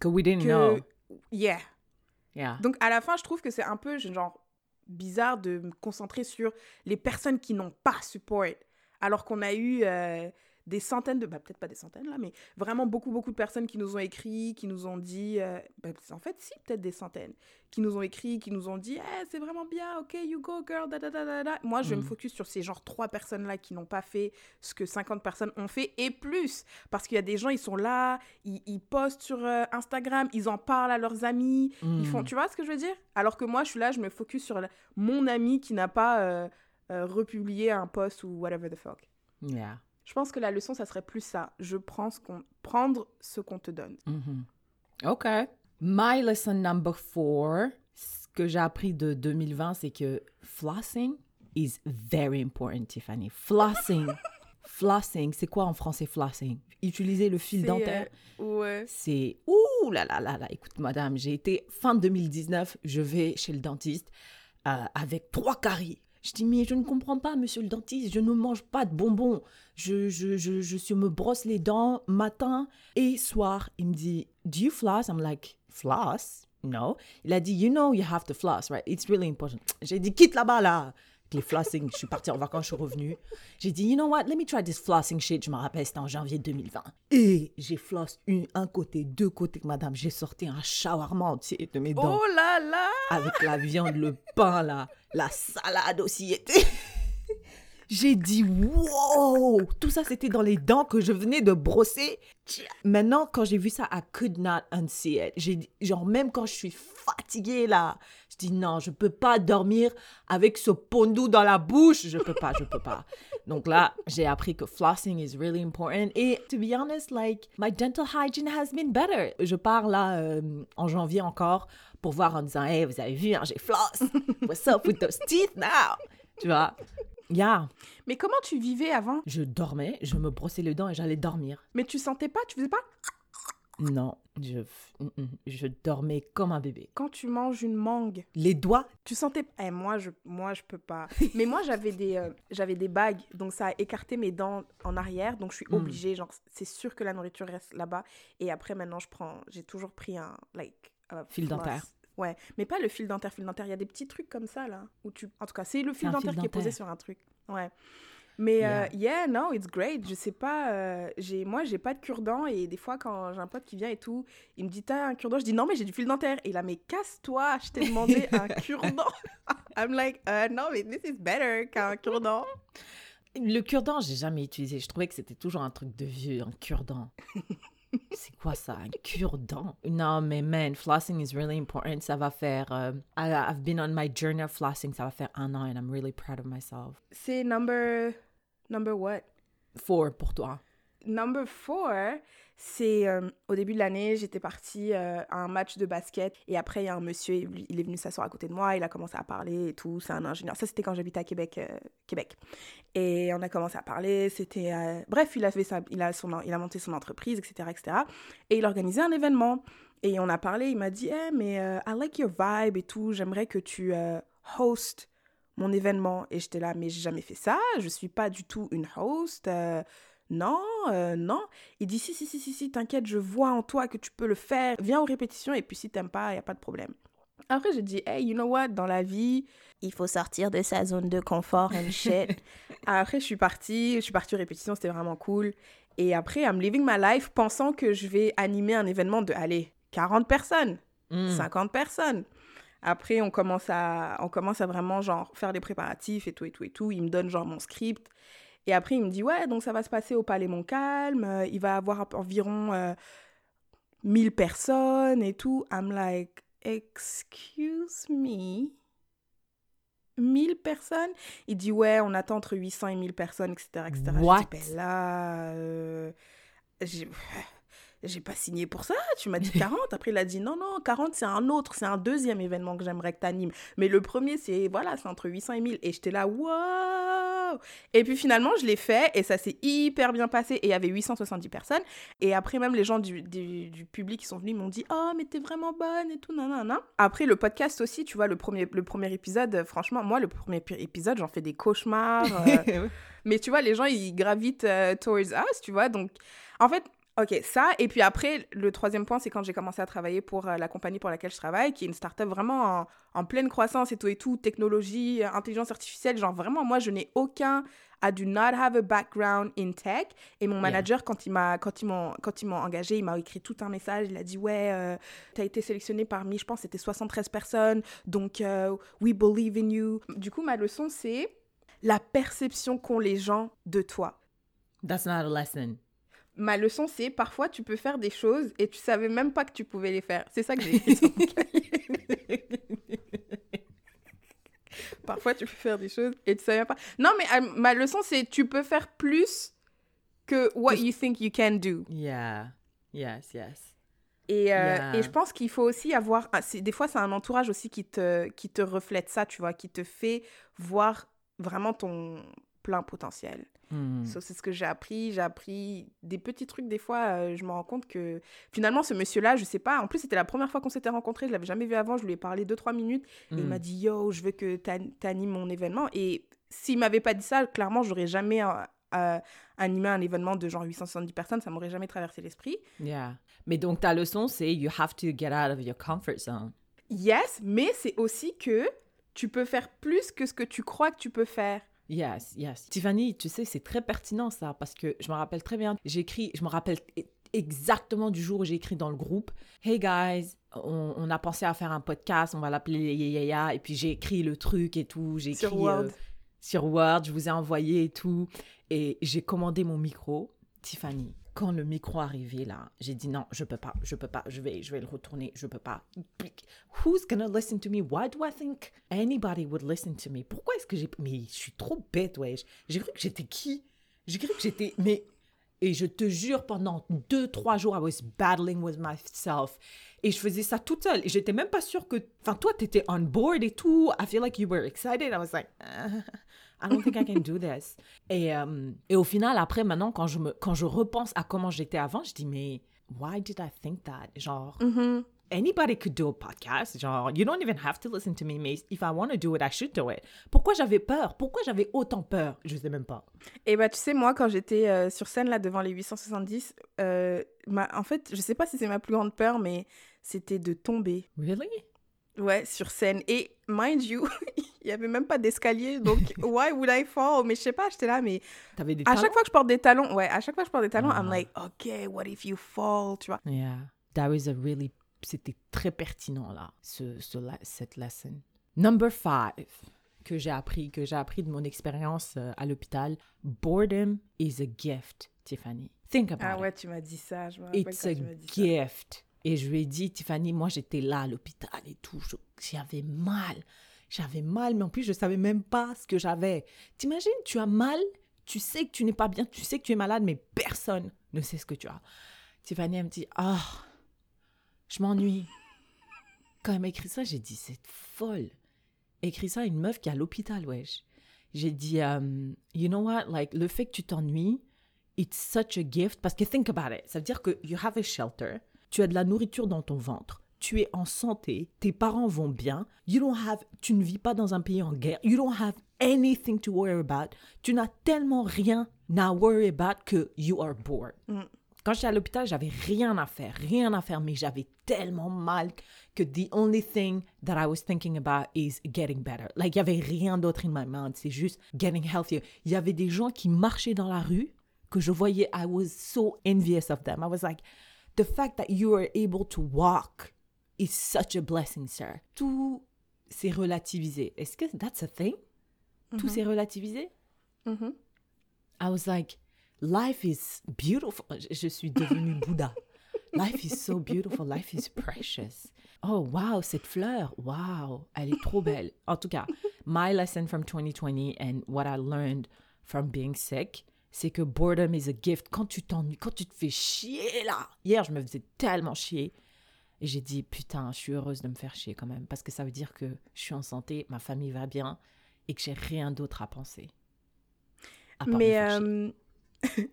Que we didn't que, know. yeah, Yeah. donc à la fin, je trouve que c'est un peu genre bizarre de me concentrer sur les personnes qui n'ont pas support, alors qu'on a eu euh, des centaines de, bah, peut-être pas des centaines là, mais vraiment beaucoup beaucoup de personnes qui nous ont écrit, qui nous ont dit, euh, bah, en fait si peut-être des centaines, qui nous ont écrit, qui nous ont dit, Eh, c'est vraiment bien, ok you go girl, da da da da da. Moi je me Mm. focus sur ces genre trois personnes là qui n'ont pas fait ce que 50 personnes ont fait et plus, parce qu'il y a des gens ils sont là, ils, ils postent sur euh, Instagram, ils en parlent à leurs amis, ils font, Mm. tu vois ce que je veux dire? Alors que moi, je suis là, je me focus sur la- mon ami qui n'a pas euh, republié un post ou whatever the fuck. Yeah. Je pense que la leçon, ça serait plus ça. Je prends ce qu'on, prendre ce qu'on te donne. Mhm. OK. My lesson number four, ce que j'ai appris de 2020, c'est que flossing is very important, Tiffany. Flossing. (laughs) flossing, c'est quoi en français flossing? Utiliser le fil dentaire? euh, ouais. C'est ouh là là là là. Écoute, madame, j'ai été fin 2019, je vais chez le dentiste euh, avec trois caries. Je dis, mais je ne comprends pas, monsieur le dentiste, je ne mange pas de bonbons. Je, je, je, je, me brosse les dents matin et soir. Il me dit, do you floss? I'm like, floss? No. Il a dit, you know you have to floss, right? It's really important. J'ai dit, quitte là-bas, là. Les flossing, je suis partie en vacances, je suis revenue. J'ai dit, you know what, let me try this flossing shit. Je me rappelle, c'était en janvier 2020. Et j'ai floss une, un côté, deux côtés, madame. J'ai sorti un shawarma entier de mes dents Oh là là avec la viande, le pain, là, la salade aussi était. J'ai dit wow, tout ça c'était dans les dents que je venais de brosser. Maintenant, quand j'ai vu ça, I could not unsee it. J'ai dit- genre même quand je suis fatiguée là, dis non, je peux pas dormir avec ce pondou dans la bouche, je peux pas, je peux pas. Donc là, j'ai appris que flossing is really important. Et to be honest, like my dental hygiene has been better. Je pars là euh, en janvier encore pour voir en disant hey, vous avez vu, hein, j'ai floss. What's up with those teeth now? Tu vois? Yeah. Mais comment tu vivais avant? Je dormais, je me brossais les dents et j'allais dormir. Mais tu sentais pas, tu faisais pas Non, je, mm, mm, je dormais comme un bébé. Quand tu manges une mangue, Les doigts, tu sentais Eh, moi je moi je peux pas. (laughs) Mais moi j'avais des euh, j'avais des bagues donc ça a écarté mes dents en arrière donc je suis Mm. obligée genre c'est sûr que la nourriture reste là-bas et après maintenant je prends j'ai toujours pris un like Fil dentaire. Ouais, mais pas le fil dentaire, fil dentaire, il y a des petits trucs comme ça là où tu en tout cas, c'est le fil dentaire fil qui est posé dentaire. sur un truc. Ouais. Mais Yeah. euh, yeah, no, it's great. Je sais pas, euh, j'ai, moi, j'ai pas de cure-dent et des fois, quand j'ai un pote qui vient et tout, il me dit T'as un cure-dent? Je dis Non, mais j'ai du fil dentaire. Et là, mais casse-toi, je t'ai demandé (laughs) un cure-dent. (laughs) I'm like, uh, No, mais this is better qu'un cure-dent. Le cure-dent, j'ai jamais utilisé. Je trouvais que c'était toujours un truc de vieux, un cure-dent. (laughs) C'est quoi ça, un cure-dent? Non, mais man, flossing is really important. Ça va faire. euh, I- I've been on my journey of flossing. Ça va faire un an and I'm really proud of myself. C'est number. Number what? Four pour toi. Number four, c'est euh, au début de l'année, j'étais partie euh, à un match de basket et après il y a un monsieur, il est venu s'asseoir à côté de moi, il a commencé à parler et tout, c'est un ingénieur. Ça c'était quand j'habitais à Québec, euh, Québec. Et on a commencé à parler, c'était bref, il a fait il a son il a monté son entreprise, etc., etc. Et il organisait un événement et on a parlé, il m'a dit, Eh, mais I like your vibe et tout, j'aimerais que tu euh, host mon événement et j'étais là mais j'ai jamais fait ça, je suis pas du tout une host. euh, non, euh, non. Il dit si, si, si, si, si, t'inquiète, je vois en toi que tu peux le faire. Viens aux répétitions et puis si t'aimes pas, y a pas de problème. Après, j'ai dit, hey, you know what, dans la vie, il faut sortir de sa zone de confort and shit. (laughs) après, je suis partie, je suis partie aux répétitions, c'était vraiment cool. Et après, I'm living my life pensant que je vais animer un événement de, allez, 40 personnes, Mm. 50 personnes. Après, on commence, à, on commence à vraiment, genre, faire les préparatifs et tout, et tout, et tout. Il me donne, genre, mon script. Et après, il me dit, ouais, donc ça va se passer au Palais Montcalm. euh, il va y avoir environ euh, 1000 personnes et tout. I'm like, excuse me? 1000 personnes? Il dit, ouais, on attend entre 800 et 1000 personnes, etc. etc. Je dis, What? ben là, euh, j'ai... Pas signé pour ça, tu m'as dit (laughs) 40. Après, il a dit non, non, 40, c'est un autre, c'est un deuxième événement que j'aimerais que tu animes. Mais le premier, c'est voilà, c'est entre 800 et 1000. Et j'étais là, waouh Et puis finalement, je l'ai fait et ça s'est hyper bien passé. Et il y avait 870 personnes. Et après, même les gens du, du, du public qui sont venus m'ont dit Oh, mais t'es vraiment bonne et tout, nanana. Après, le podcast aussi, tu vois, le premier, le premier épisode, franchement, moi, le premier pi- épisode, j'en fais des cauchemars. (laughs) euh, mais tu vois, les gens, ils gravitent euh, towards us, tu vois. Donc, en fait, ok, ça. Et puis après, le troisième point, c'est quand j'ai commencé à travailler pour euh, la compagnie pour laquelle je travaille, qui est une startup vraiment en, en pleine croissance et tout et tout, technologie, euh, intelligence artificielle. Genre, vraiment, moi, je n'ai aucun. I do not have a background in tech. Et mon manager, quand il m'a quand ils m'ont quand ils m'ont engagé, il m'a écrit tout un message. Il a dit ouais, euh, t'as été sélectionné parmi, je pense, c'était 73 personnes. Donc euh, we believe in you. Du coup, ma leçon, c'est la perception qu'ont les gens de toi. That's not a lesson. Ma leçon, c'est parfois tu peux faire des choses et tu savais même pas que tu pouvais les faire. C'est ça que j'ai écrit sur mon cahier. (laughs) Parfois tu peux faire des choses et tu savais pas. Non, mais euh, ma leçon, c'est tu peux faire plus que what you think you can do. Yeah. Yes, yes. Et, euh, Yeah. et je pense qu'il faut aussi avoir. ah, Des fois, c'est un entourage aussi qui te, qui te reflète ça, tu vois, qui te fait voir vraiment ton plein potentiel. Mm. Ça, c'est ce que j'ai appris. J'ai appris des petits trucs. Des fois, euh, je me rends compte que finalement, ce monsieur-là, je sais pas. En plus, c'était la première fois qu'on s'était rencontrés. Je l'avais jamais vu avant. Je lui ai parlé deux, trois minutes. Et il Mm. m'a dit Yo, je veux que tu animes mon événement. Et s'il m'avait pas dit ça, clairement, j'aurais jamais euh, euh, animé un événement de genre 870 personnes. Ça m'aurait jamais traversé l'esprit. Yeah. Mais donc, ta leçon, c'est you have to get out of your comfort zone. Yes, mais c'est aussi que tu peux faire plus que ce que tu crois que tu peux faire. Yes, yes. Tiffany, tu sais, c'est très pertinent ça, parce que je me rappelle très bien, j'ai écrit, je me rappelle e- exactement du jour où j'ai écrit dans le groupe, Hey guys, on, on a pensé à faire un podcast, on va l'appeler Yaya, et puis j'ai écrit le truc et tout, j'ai écrit Sur Word. euh, sur Word, je vous ai envoyé et tout, et j'ai commandé mon micro, Tiffany. Quand le micro arrivé là, j'ai dit non, je peux pas, je peux pas, je vais, je vais le retourner, je peux pas. Who's gonna listen to me? Why do I think anybody would listen to me? Pourquoi est-ce que j'ai, mais je suis trop bête, wesh. J'ai cru que j'étais qui? J'ai cru que j'étais, mais et je te jure, pendant deux, trois jours, I was battling with myself. Et je faisais ça toute seule. Et j'étais même pas sûre que. Enfin, toi, t'étais on board et tout. I feel like you were excited. I was like, "Uh, (laughs) I don't think I can do this. Et, euh, et au final, après, maintenant, quand je, me, quand je repense à comment j'étais avant, je dis, mais why did I think that? Genre, Mhm. anybody could do a podcast. Genre, you don't even have to listen to me, mais if I want to do it, I should do it. Pourquoi j'avais peur? Pourquoi j'avais autant peur? Je sais même pas. Et bah, tu sais, moi, quand j'étais euh, sur scène, là, devant les 870, euh, ma... en fait, je sais pas si c'est ma plus grande peur, mais c'était de tomber. Really? Ouais, sur scène. Et mind you, (laughs) il n'y avait même pas d'escalier, donc (laughs) why would I fall? Mais je sais pas, j'étais là, mais T'avais des à chaque fois que je porte des talons, ouais, à chaque fois que je porte des talons, I'm like, okay, what if you fall, tu vois? Yeah, that was a really, c'était très pertinent là, ce, ce la- cette lesson. Number five que j'ai appris, que j'ai appris de mon expérience euh, à l'hôpital, boredom is a gift, Tiffany. Think about Ah it. ouais, tu m'as dit ça, je me It's a dit ça. Et je lui ai dit, Tiffany, moi j'étais là à l'hôpital et tout, j'avais mal. J'avais mal, mais en plus je savais même pas ce que j'avais. T'imagines, tu as mal, tu sais que tu n'es pas bien, tu sais que tu es malade, mais personne ne sait ce que tu as. Tiffany, elle me dit, ah, je m'ennuie. (laughs) Quand elle m'a écrit ça, j'ai dit, c'est folle. Écrit ça à une meuf qui est à l'hôpital, wesh. J'ai dit, um, you know what, like, le fait que tu t'ennuies, it's such a gift. Parce que think about it. Ça veut dire que you have a shelter, tu as de la nourriture dans ton ventre, tu es en santé, tes parents vont bien, you don't have, tu ne vis pas dans un pays en guerre, you don't have anything to worry about, tu n'as tellement rien à worry about que you are bored. Quand j'étais à l'hôpital, j'avais rien à faire, rien à faire, mais j'avais tellement mal que the only thing that I was thinking about is getting better. Like, il y avait rien d'autre in my mind, c'est juste getting healthier. Il y avait des gens qui marchaient dans la rue que je voyais, I was so envious of them. I was like, the fact that you are able to walk is such a blessing, sir. Tout s'est relativisé. Est-ce que that's a thing? Tout s'est relativisé? Mhm. I was like, life is beautiful. Je- Je suis devenue (laughs) Bouddha. Life is so beautiful. Life is precious. Oh, wow, cette fleur. Wow, elle est trop belle. En tout cas, my lesson from 2020 and what I learned from being sick, c'est que boredom is a gift. Quand tu t'ennuies, quand tu te fais chier là. Hier, je me faisais tellement chier. Et j'ai dit, putain, je suis heureuse de me faire chier quand même. Parce que ça veut dire que je suis en santé, ma famille va bien et que j'ai rien d'autre à penser. à part me Mais, faire chier. euh,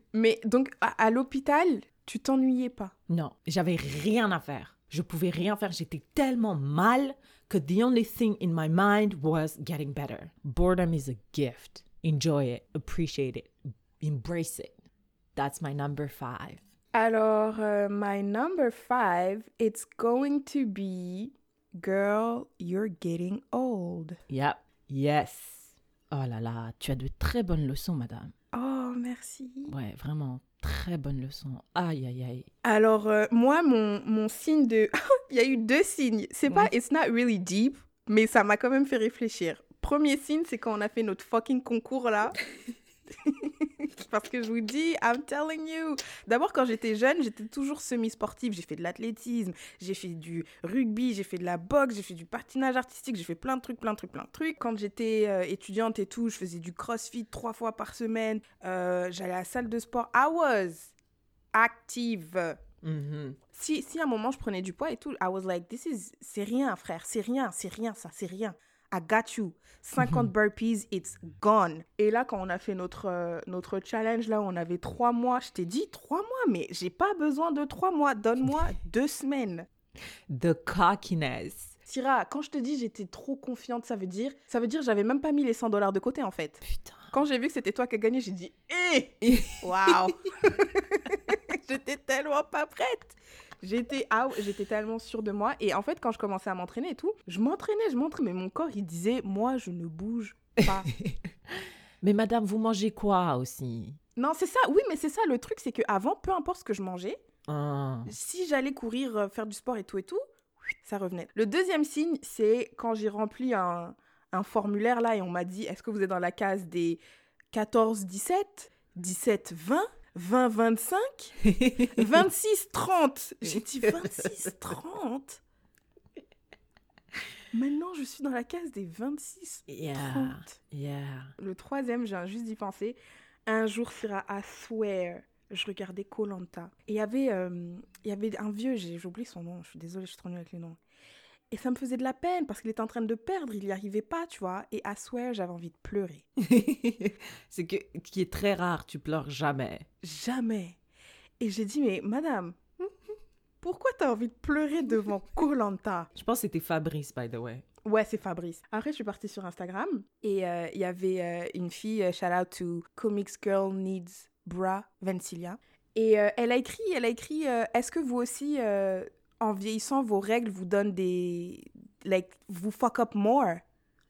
(laughs) mais donc, à, à l'hôpital, tu t'ennuyais pas? Non, j'avais rien à faire. Je pouvais rien faire. J'étais tellement mal que the only thing in my mind was getting better. Boredom is a gift. Enjoy it, appreciate it, embrace it. That's my number five. Alors, euh, my number five, it's going to be Girl, you're getting old. Yep, yes. Oh là là, tu as de très bonnes leçons, madame. Oh, merci. Ouais, vraiment, très bonnes leçons. Aïe, aïe, aïe. Alors, euh, moi, mon, mon signe de... (laughs) Il y a eu deux signes. C'est pas... It's not really deep, mais ça m'a quand même fait réfléchir. Premier signe, c'est quand on a fait notre fucking concours, là. (laughs) (laughs) Parce que je vous dis, I'm telling you. D'abord, quand j'étais jeune, j'étais toujours semi-sportive. J'ai fait de l'athlétisme, j'ai fait du rugby, j'ai fait de la boxe, j'ai fait du patinage artistique, j'ai fait plein de trucs, plein de trucs, plein de trucs. Quand j'étais euh, étudiante et tout, je faisais du crossfit trois fois par semaine. Euh, J'allais à la salle de sport. I was active Mhm. si, si à un moment je prenais du poids et tout, I was like, this is, c'est rien, frère, c'est rien, c'est rien, ça, c'est rien. I got you. 50 burpees, it's gone. Et là, quand on a fait notre, euh, notre challenge, là, on avait trois mois, je t'ai dit trois mois, mais j'ai pas besoin de trois mois, donne-moi (laughs) deux semaines. The cockiness. Syrah, quand je te dis j'étais trop confiante, ça veut dire, ça veut dire j'avais même pas mis les 100 dollars de côté en fait. Putain. Quand j'ai vu que c'était toi qui as gagné, j'ai dit, hé, (laughs) waouh, (laughs) j'étais tellement pas prête. J'étais ah, j'étais tellement sûre de moi. Et en fait, quand je commençais à m'entraîner et tout, je m'entraînais, je m'entraînais, mais mon corps, il disait, moi, je ne bouge pas. (laughs) Mais madame, vous mangez quoi aussi? Non, c'est ça, oui, mais c'est ça, le truc, c'est que avant, peu importe ce que je mangeais, Ah. si j'allais courir, euh, faire du sport et tout et tout, ça revenait. Le deuxième signe, c'est quand j'ai rempli un, un formulaire là et on m'a dit est-ce que vous êtes dans la case des 14-17, 17-20, 20-25, 26-30 (laughs) J'ai dit (laughs) 26-30 Maintenant, je suis dans la case des 26 Yeah, 30. yeah. Le troisième, j'ai juste d'y penser. Un jour, Syrah, I swear, je regardais Colanta. Et il y avait, euh, il y avait un vieux, j'ai oublié son nom, je suis désolée, je suis trop nulle avec les noms. Et ça me faisait de la peine parce qu'il était en train de perdre, il n'y arrivait pas, tu vois. Et I swear, j'avais envie de pleurer. (laughs) c'est que qui est très rare, tu pleures jamais. Jamais. Et j'ai dit, mais madame, pourquoi t'as envie de pleurer devant (laughs) Colanta Je pense que c'était Fabrice, by the way. Ouais, c'est Fabrice. Après, je suis partie sur Instagram et euh, il y avait euh, une fille, euh, shout out to Comics Girl Needs Bra, Vencilia. Et elle a écrit, elle a écrit, est-ce que vous aussi, en vieillissant, vos règles vous donnent des, like, vous fuck up more.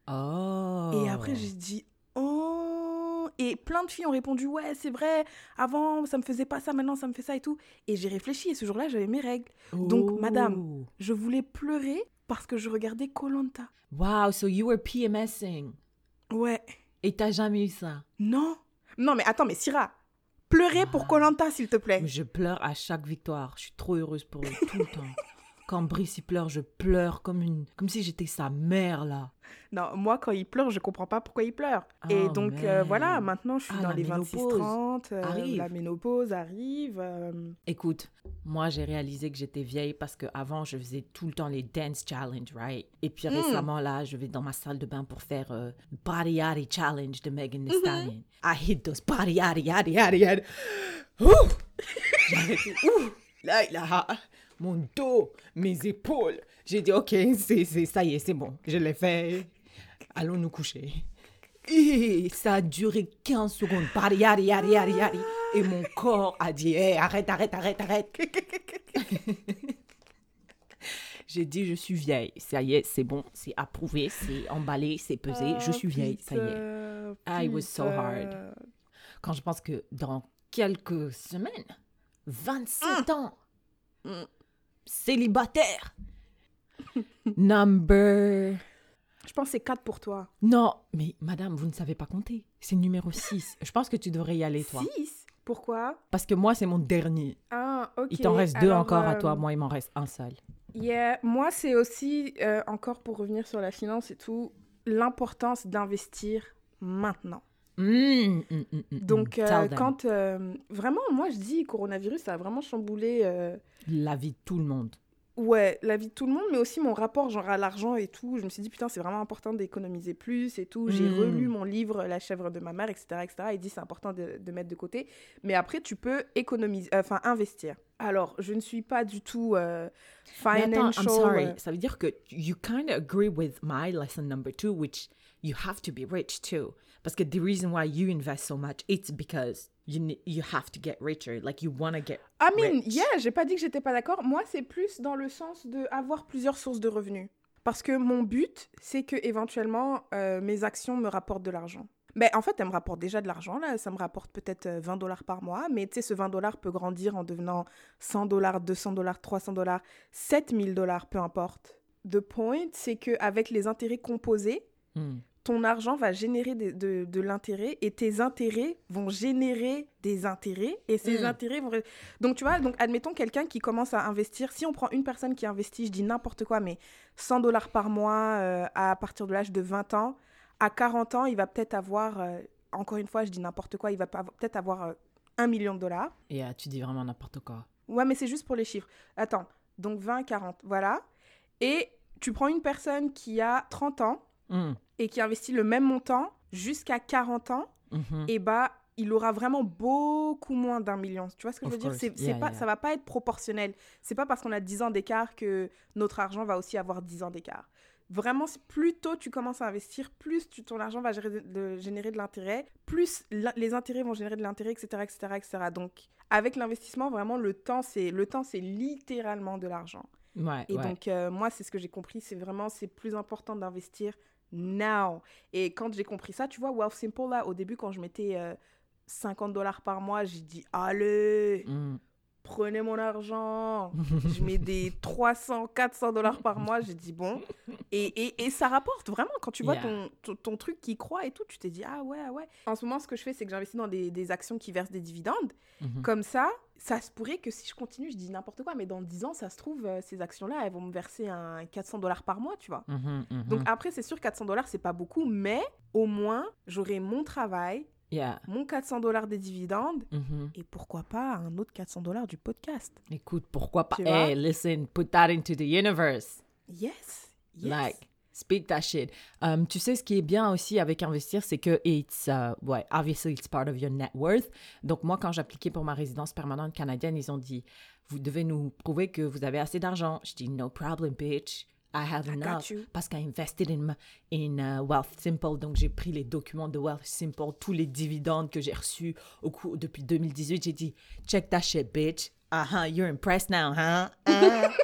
Oh. Et après, j'ai dit, oh. Et plein de filles ont répondu, ouais, c'est vrai, avant, ça me faisait pas ça, maintenant, ça me fait ça et tout. Et j'ai réfléchi, et ce jour-là, j'avais mes règles. donc, madame. Je voulais pleurer parce que je regardais Colanta. Wow, so you were PMSing. Ouais. Et t'as jamais eu ça? Non. Non, mais attends, mais Syrah, pleurer pour Colanta, s'il te plaît. Je pleure à chaque victoire. Je suis trop heureuse pour eux tout le temps. (laughs) Quand Brice il pleure, je pleure comme une, comme si j'étais sa mère là. Non, moi, quand il pleure, je comprends pas pourquoi il pleure. et Oh, donc, euh, voilà, maintenant, je suis Ah, dans les ménopause 26-30. euh, arrive. la ménopause arrive. euh, Écoute, moi j'ai réalisé que j'étais vieille parce que avant je faisais tout le temps les dance challenge, right? Et puis récemment là, je vais dans ma salle de bain pour faire euh, body yaddy challenge de Megan Thee Stallion. I hit those body yaddy yaddy yaddy yaddy. Ouh! Là, là, mon dos, mes épaules. J'ai dit ok, c'est c'est- ça y est, c'est bon, je l'ai fait. Allons nous coucher. Et ça a duré 15 secondes. Yaddy yaddy yaddy. Et mon corps a dit Hey, arrête, arrête, arrête, arrête. (laughs) J'ai dit Je suis vieille. Ça y est, c'est bon, c'est approuvé, c'est emballé, c'est pesé. je oh, suis vieille, ça y est. putain, Ah, it was so hard. Quand je pense que dans quelques semaines, 27 ans, Mm. Célibataire, (laughs) number. Je pense que c'est 4 pour toi. Non, mais madame, vous ne savez pas compter. C'est numéro 6. Je pense que tu devrais y aller, toi. 6 Pourquoi? Parce que moi, c'est mon dernier. Ah, ok. Il t'en reste deux Alors, encore à euh, toi. Moi, il m'en reste un seul. Yeah, moi, c'est aussi, euh, encore pour revenir sur la finance et tout, l'importance d'investir maintenant. Mm, mm, mm, mm, mm. Donc, euh, quand. euh, vraiment, moi, je dis, coronavirus, ça a vraiment chamboulé. euh, La vie de tout le monde. Ouais, la vie de tout le monde, mais aussi mon rapport genre à l'argent et tout. Je me suis dit, putain, c'est vraiment important d'économiser plus et tout. J'ai relu mon livre La chèvre de ma mère, etc. etc. Il dit, c'est important de, de mettre de côté. Mais après, tu peux économiser, enfin, investir. Alors, je ne suis pas du tout euh, Mais attends, financial. I'm sorry. Ça veut dire que you kind of agree with my lesson number two, which you have to be rich too. Parce que the reason why you invest so much, it's because you, you have to get richer. Like you want to get I mean, rich. yeah, j'ai pas dit que j'étais pas d'accord. Moi, c'est plus dans le sens de avoir plusieurs sources de revenus. Parce que mon but, c'est que éventuellement euh, mes actions me rapportent de l'argent. Ben, en fait, elles me rapportent déjà de l'argent. Là, ça me rapporte peut-être euh, 20 dollars par mois. Mais tu sais, ce 20 dollars peut grandir en devenant 100 dollars, 200 dollars, 300 dollars, 7000 dollars, peu importe. The point, c'est qu'avec les intérêts composés, Mm. Ton argent va générer de, de- de l'intérêt et tes intérêts vont générer des intérêts et ces Mm. intérêts vont... Donc, tu vois, donc admettons quelqu'un qui commence à investir. Si on prend une personne qui investit, je dis n'importe quoi, mais 100 dollars par mois euh, à partir de l'âge de 20 ans, à 40 ans, il va peut-être avoir, euh, encore une fois, je dis n'importe quoi, il va peut-être avoir euh, 1 million de dollars. Yeah, tu dis vraiment n'importe quoi. Ouais, mais c'est juste pour les chiffres. Attends, donc 20, 40, voilà. Et tu prends une personne qui a 30 ans Mm. Et qui investit le même montant jusqu'à 40 ans, et bah il aura vraiment beaucoup moins d'un million. Tu vois ce que je veux dire? course. C'est c'est Yeah, pas, yeah. Ça va pas être proportionnel. C'est pas parce qu'on a 10 ans d'écart que notre argent va aussi avoir 10 ans d'écart. Vraiment, plus tôt tu commences à investir, plus tu- ton argent va gérer de, générer de l'intérêt, plus les intérêts vont générer de l'intérêt, etc., etc., etc. Donc, avec l'investissement, vraiment, le temps, c'est le temps, c'est littéralement de l'argent. Ouais, Et ouais. donc, euh, moi, c'est ce que j'ai compris, c'est vraiment, c'est plus important d'investir now. Et quand j'ai compris ça, tu vois, Wealth Simple, là, au début, quand je mettais euh, 50 dollars par mois, j'ai dit, allez, Mm. Prenez mon argent. je mets des (laughs) 300, 400 dollars par mois, j'ai dit, bon. Et, et, et ça rapporte vraiment, quand tu vois Yeah. ton, ton, ton truc qui croît et tout, tu te dis, ah ouais, ah ouais. En ce moment, ce que je fais, c'est que j'investis dans des, des actions qui versent des dividendes. Mhm. Comme ça, ça se pourrait que si je continue, je dis n'importe quoi, mais dans 10 ans, ça se trouve, euh, ces actions-là, elles vont me verser un 400 dollars par mois, tu vois. Mhm, mhm. Donc après, c'est sûr, 400 dollars, c'est pas beaucoup, mais au moins, j'aurai mon travail, yeah. mon 400 dollars des dividendes, Mhm. et pourquoi pas un autre 400 dollars du podcast. Écoute, pourquoi pas? Tu? Hey, listen, put that into the universe. Yes, yes. Like, speak that shit. Um, tu sais, ce qui est bien aussi avec investir, c'est que it's, uh, ouais, obviously, it's part of your net worth. Donc, moi, quand j'appliquais pour ma résidence permanente canadienne, ils ont dit, vous devez nous prouver que vous avez assez d'argent. Je dis, no problem, bitch. I I enough. Parce qu'I invested in, in uh, Wealth Simple. Donc, j'ai pris les documents de Wealth Simple, tous les dividendes que j'ai reçus au cours, depuis 2018. J'ai dit, check that shit, bitch. Uh-huh, you're impressed now, huh? Uh. (laughs)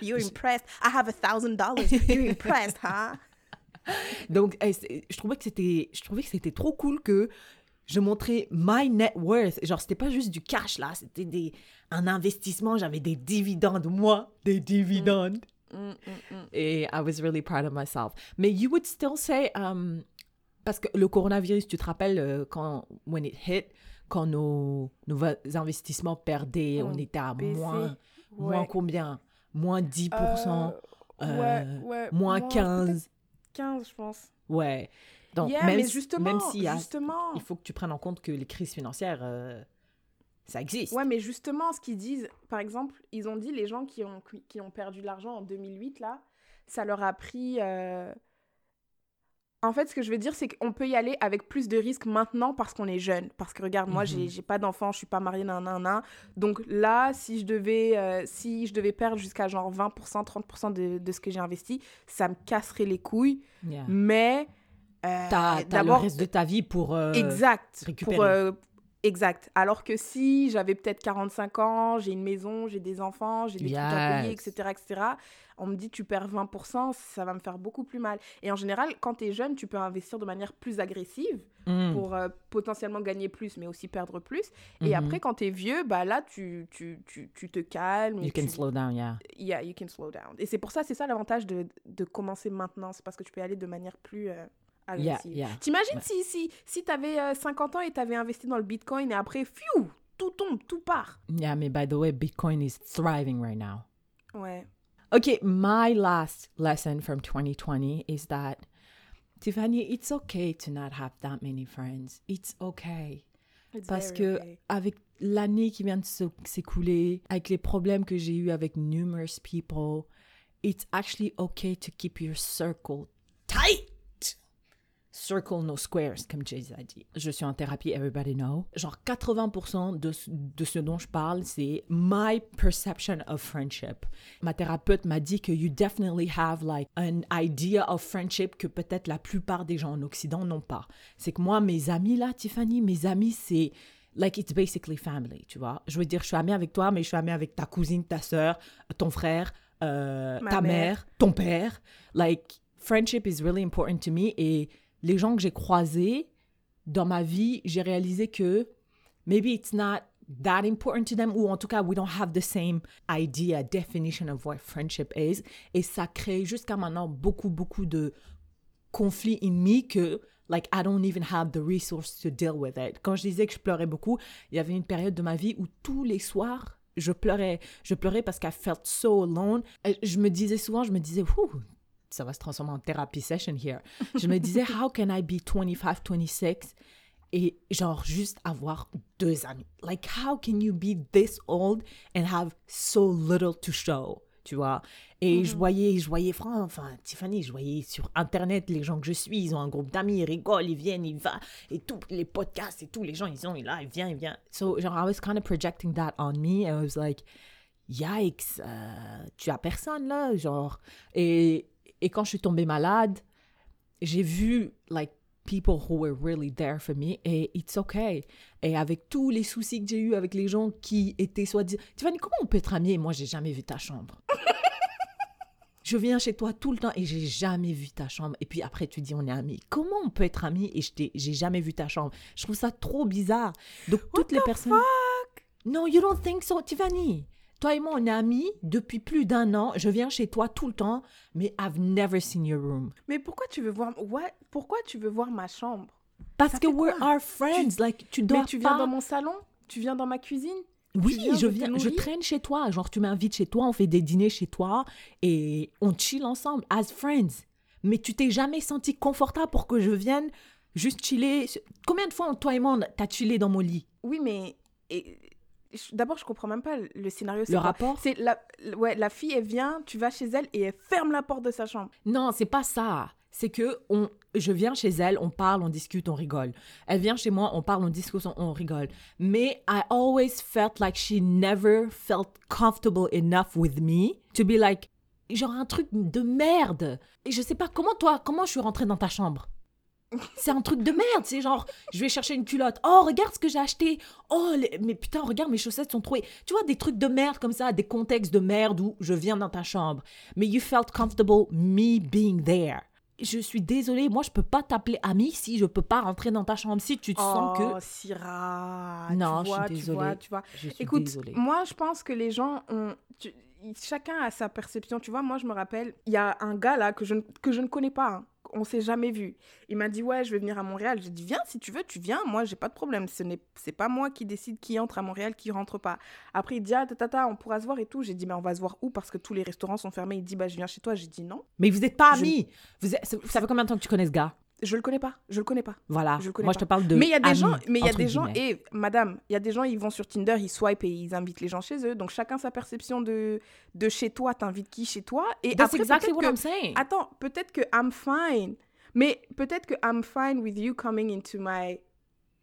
You're impressed. I have a thousand dollars. You're impressed, huh? (laughs) Donc, eh, c'est- je trouvais que c'était, je trouvais que c'était trop cool que je montrais my net worth. Genre, c'était pas juste du cash là, c'était des, un investissement. J'avais des dividendes, moi, des dividendes. Mm, Et I was really proud of myself. Mais you would still say, um, parce que le coronavirus, tu te rappelles euh, quand, when it hit, quand nos, nos investissements perdaient, on était à baissé. moins, moins combien? Moins 10%, Euh, euh, ouais, ouais, moins moins 15%. 15, je pense. Ouais. Donc, Yeah, même, mais si- justement, même justement. il faut que tu prennes en compte que les crises financières, euh, ça existe. Ouais, mais justement, ce qu'ils disent, par exemple, ils ont dit les gens qui ont, qui ont perdu de l'argent en 2008, là, ça leur a pris. euh, En fait, ce que je veux dire, c'est qu'on peut y aller avec plus de risques maintenant parce qu'on est jeune. Parce que regarde, moi, j'ai Mhm. j'ai pas d'enfant, je suis pas mariée, nan, nan, nan. Donc là, si je devais, euh, si je devais perdre jusqu'à genre 20%, 30% de, de ce que j'ai investi, ça me casserait les couilles. Yeah. Mais. Euh, T'as, t'as le reste de ta vie pour... euh, Exact. récupérer. Pour, euh, exact. Alors que si j'avais peut-être 45 ans, j'ai une maison, j'ai des enfants, j'ai des trucs à payer, Yes. etc., etc., on me dit tu perds 20%, ça va me faire beaucoup plus mal. Et en général, quand tu es jeune, tu peux investir de manière plus agressive mm, pour potentiellement gagner plus, mais aussi perdre plus. Et mhm. après, quand tu es vieux, bah là, tu, tu, tu, tu te calmes. You can tu- slow down, yeah. Yeah, you can slow down. Et c'est pour ça, c'est ça l'avantage de, de commencer maintenant. C'est parce que tu peux y aller de manière plus euh, Yeah, agressive. yeah. T'imagines Ouais. si, si, si tu avais 50 ans et tu avais investi dans le Bitcoin et après, fiou, tout tombe, tout part. Yeah, mais by the way, Bitcoin is thriving right now. Ouais. Okay, my last lesson from 2020 is that Tiffany, it's okay to not have that many friends. It's okay. It's Parce que okay. avec l'année qui vient de s'écouler, avec les problèmes que j'ai eus avec numerous people, it's actually okay to keep your circle tight. Circle no squares, comme Jay a dit. Je suis en thérapie, everybody know. Genre 80% de, ce- de ce dont je parle, c'est my perception of friendship. Ma thérapeute m'a dit que you definitely have like an idea of friendship que peut-être la plupart des gens en Occident n'ont pas. C'est que moi, mes amis là, Tiffany, mes amis, c'est like it's basically family, tu vois. Je veux dire, je suis amie avec toi, mais je suis amie avec ta cousine, ta sœur, ton frère, euh, ta mère. mère, ton père. Like, friendship is really important to me. Et les gens que j'ai croisés dans ma vie, j'ai réalisé que maybe it's not that important to them, ou en tout cas, we don't have the same idea, definition of what friendship is. Et ça crée jusqu'à maintenant beaucoup, beaucoup de conflits in me que, like, I don't even have the resource to deal with it. Quand je disais que je pleurais beaucoup, il y avait une période de ma vie où tous les soirs, je pleurais. Je pleurais parce qu'I felt so alone. Et je me disais souvent, je me disais, Ouh, ça va se transformer en therapy session here. Je me disais, (laughs) how can I be 25, 26 et genre juste avoir deux amis? Like, how can you be this old and have so little to show? Tu vois? Et je voyais, je voyais, Fran- enfin, Tiffany, je voyais sur Internet les gens que je suis, ils ont un groupe d'amis, ils rigolent, ils viennent, ils vont, et tous les podcasts et tous les gens, ils ont, ils là, ils viennent, ils viennent. So, genre, I was kind of projecting that on me. And I was like, yikes, euh, tu as personne là, genre. Et, et quand je suis tombée malade, j'ai vu, like, people who were really there for me, et it's okay. Et avec tous les soucis que j'ai eu avec les gens qui étaient soi-disant. Tiffany, comment on peut être amis? Et moi, j'ai jamais vu ta chambre. Je viens chez toi tout le temps et j'ai jamais vu ta chambre. Et puis après, tu dis on est amis. Comment on peut être amis? Et je j'ai jamais vu ta chambre? Je trouve ça trop bizarre. Donc, toutes les personnes. Non, you don't think so, Tiffany. Toi et moi, on est amis depuis plus d'un an. Je viens chez toi tout le temps, mais I've never seen your room. Mais pourquoi tu veux voir? Pourquoi tu veux voir ma chambre? Parce Ça que we're our friends. like, tu dois Mais tu viens pas... dans mon salon? Tu viens dans ma cuisine? Oui, viens, je viens, je traîne chez toi. Genre, tu m'invites chez toi, on fait des dîners chez toi et on chill ensemble, as friends. Mais tu t'es jamais senti confortable pour que je vienne juste chiller. Combien de fois, toi et moi, t'as chillé dans mon lit? Oui, mais et- d'abord, je comprends même pas le scénario. Le rapport C'est la, ouais, la fille, elle vient, tu vas chez elle et elle ferme la porte de sa chambre. Non, c'est pas ça. C'est que on, je viens chez elle, on parle, on discute, on rigole. Elle vient chez moi, on parle, on discute, on, on rigole. Mais I always felt like she never felt comfortable enough with me to be like, genre un truc de merde. Et je sais pas comment toi, comment je suis rentrée dans ta chambre? C'est un truc de merde, c'est genre, je vais chercher une culotte. Oh, regarde ce que j'ai acheté. Oh, les- mais putain, regarde, mes chaussettes sont trouées. Tu vois, des trucs de merde comme ça, des contextes de merde où je viens dans ta chambre. Mais you felt comfortable me being there. Je suis désolée, moi, je peux pas t'appeler ami si je peux pas rentrer dans ta chambre. Si tu te sens oh, que. Syrah. Non, tu je suis vois, tu désolée. vois, tu vois. Je suis Écoute, désolée. moi, je pense que les gens ont. tu- chacun a sa perception. Tu vois, moi, je me rappelle, il y a un gars là que je, ne- que je ne connais pas. hein. On s'est jamais vu. Il m'a dit Ouais, je vais venir à Montréal. J'ai dit Viens, si tu veux, tu viens. Moi, j'ai pas de problème. Ce n'est c'est pas moi qui décide qui entre à Montréal, qui rentre pas. Après, il dit Ah, tata, on pourra se voir et tout. J'ai dit Mais on va se voir où? Parce que tous les restaurants sont fermés. Il dit Bah, je viens chez toi. J'ai dit Non. Mais vous êtes pas Je- amis. Vous êtes- ça fait combien de temps que tu connais ce gars? Je le connais pas. Je le connais pas. Voilà. Je le connais Moi, pas. je te parle de. mais il y a des amis, gens, mais il y a des gens, guillemets. et madame, il y a des gens, ils vont sur Tinder, ils swipe et ils invitent les gens chez eux. Donc chacun sa perception de, de chez toi, t'invites qui chez toi. Et That's après, exactly what que- I'm saying. Attends, peut-être que I'm fine. Mais peut-être que I'm fine with you coming into my...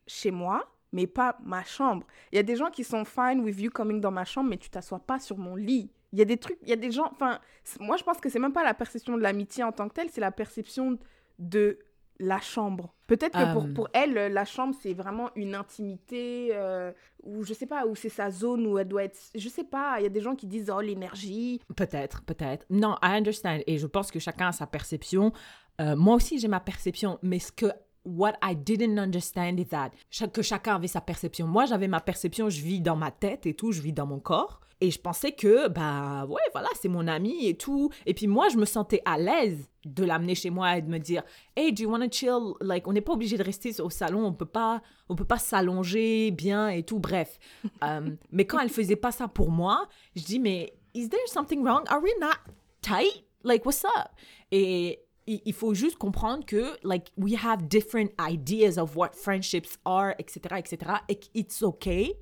chez moi, mais pas ma chambre. Il y a des gens qui sont fine with you coming dans ma chambre, mais tu t'assois pas sur mon lit. Il y a des trucs, il y a des gens... Enfin, moi, je pense que c'est même pas la perception de l'amitié en tant que telle, c'est la perception de la chambre. Peut-être que pour, Euh. pour elle, la chambre, c'est vraiment une intimité, euh, ou je sais pas, ou c'est sa zone où elle doit être... Je sais pas, il y a des gens qui disent, oh, l'énergie, Peut-être, peut-être. Non, I understand. Et je pense que chacun a sa perception. Euh, moi aussi, j'ai ma perception. Mais ce que. What I didn't understand is that. Que chacun avait sa perception. Moi, j'avais ma perception, je vis dans ma tête et tout, je vis dans mon corps. Et je pensais que, bah, ouais, voilà, c'est mon ami et tout. Et puis moi, je me sentais à l'aise de l'amener chez moi et de me dire, hey, do you want to chill? Like, on n'est pas obligé de rester au salon, on peut pas, on peut pas s'allonger bien et tout. Bref. (laughs) Euh, mais quand elle faisait pas ça pour moi, je dis, mais is there something wrong? Are we not tight? Like, what's up? Et il faut juste comprendre que, like, we have different ideas of what friendships are, etc., etc. Et it's okay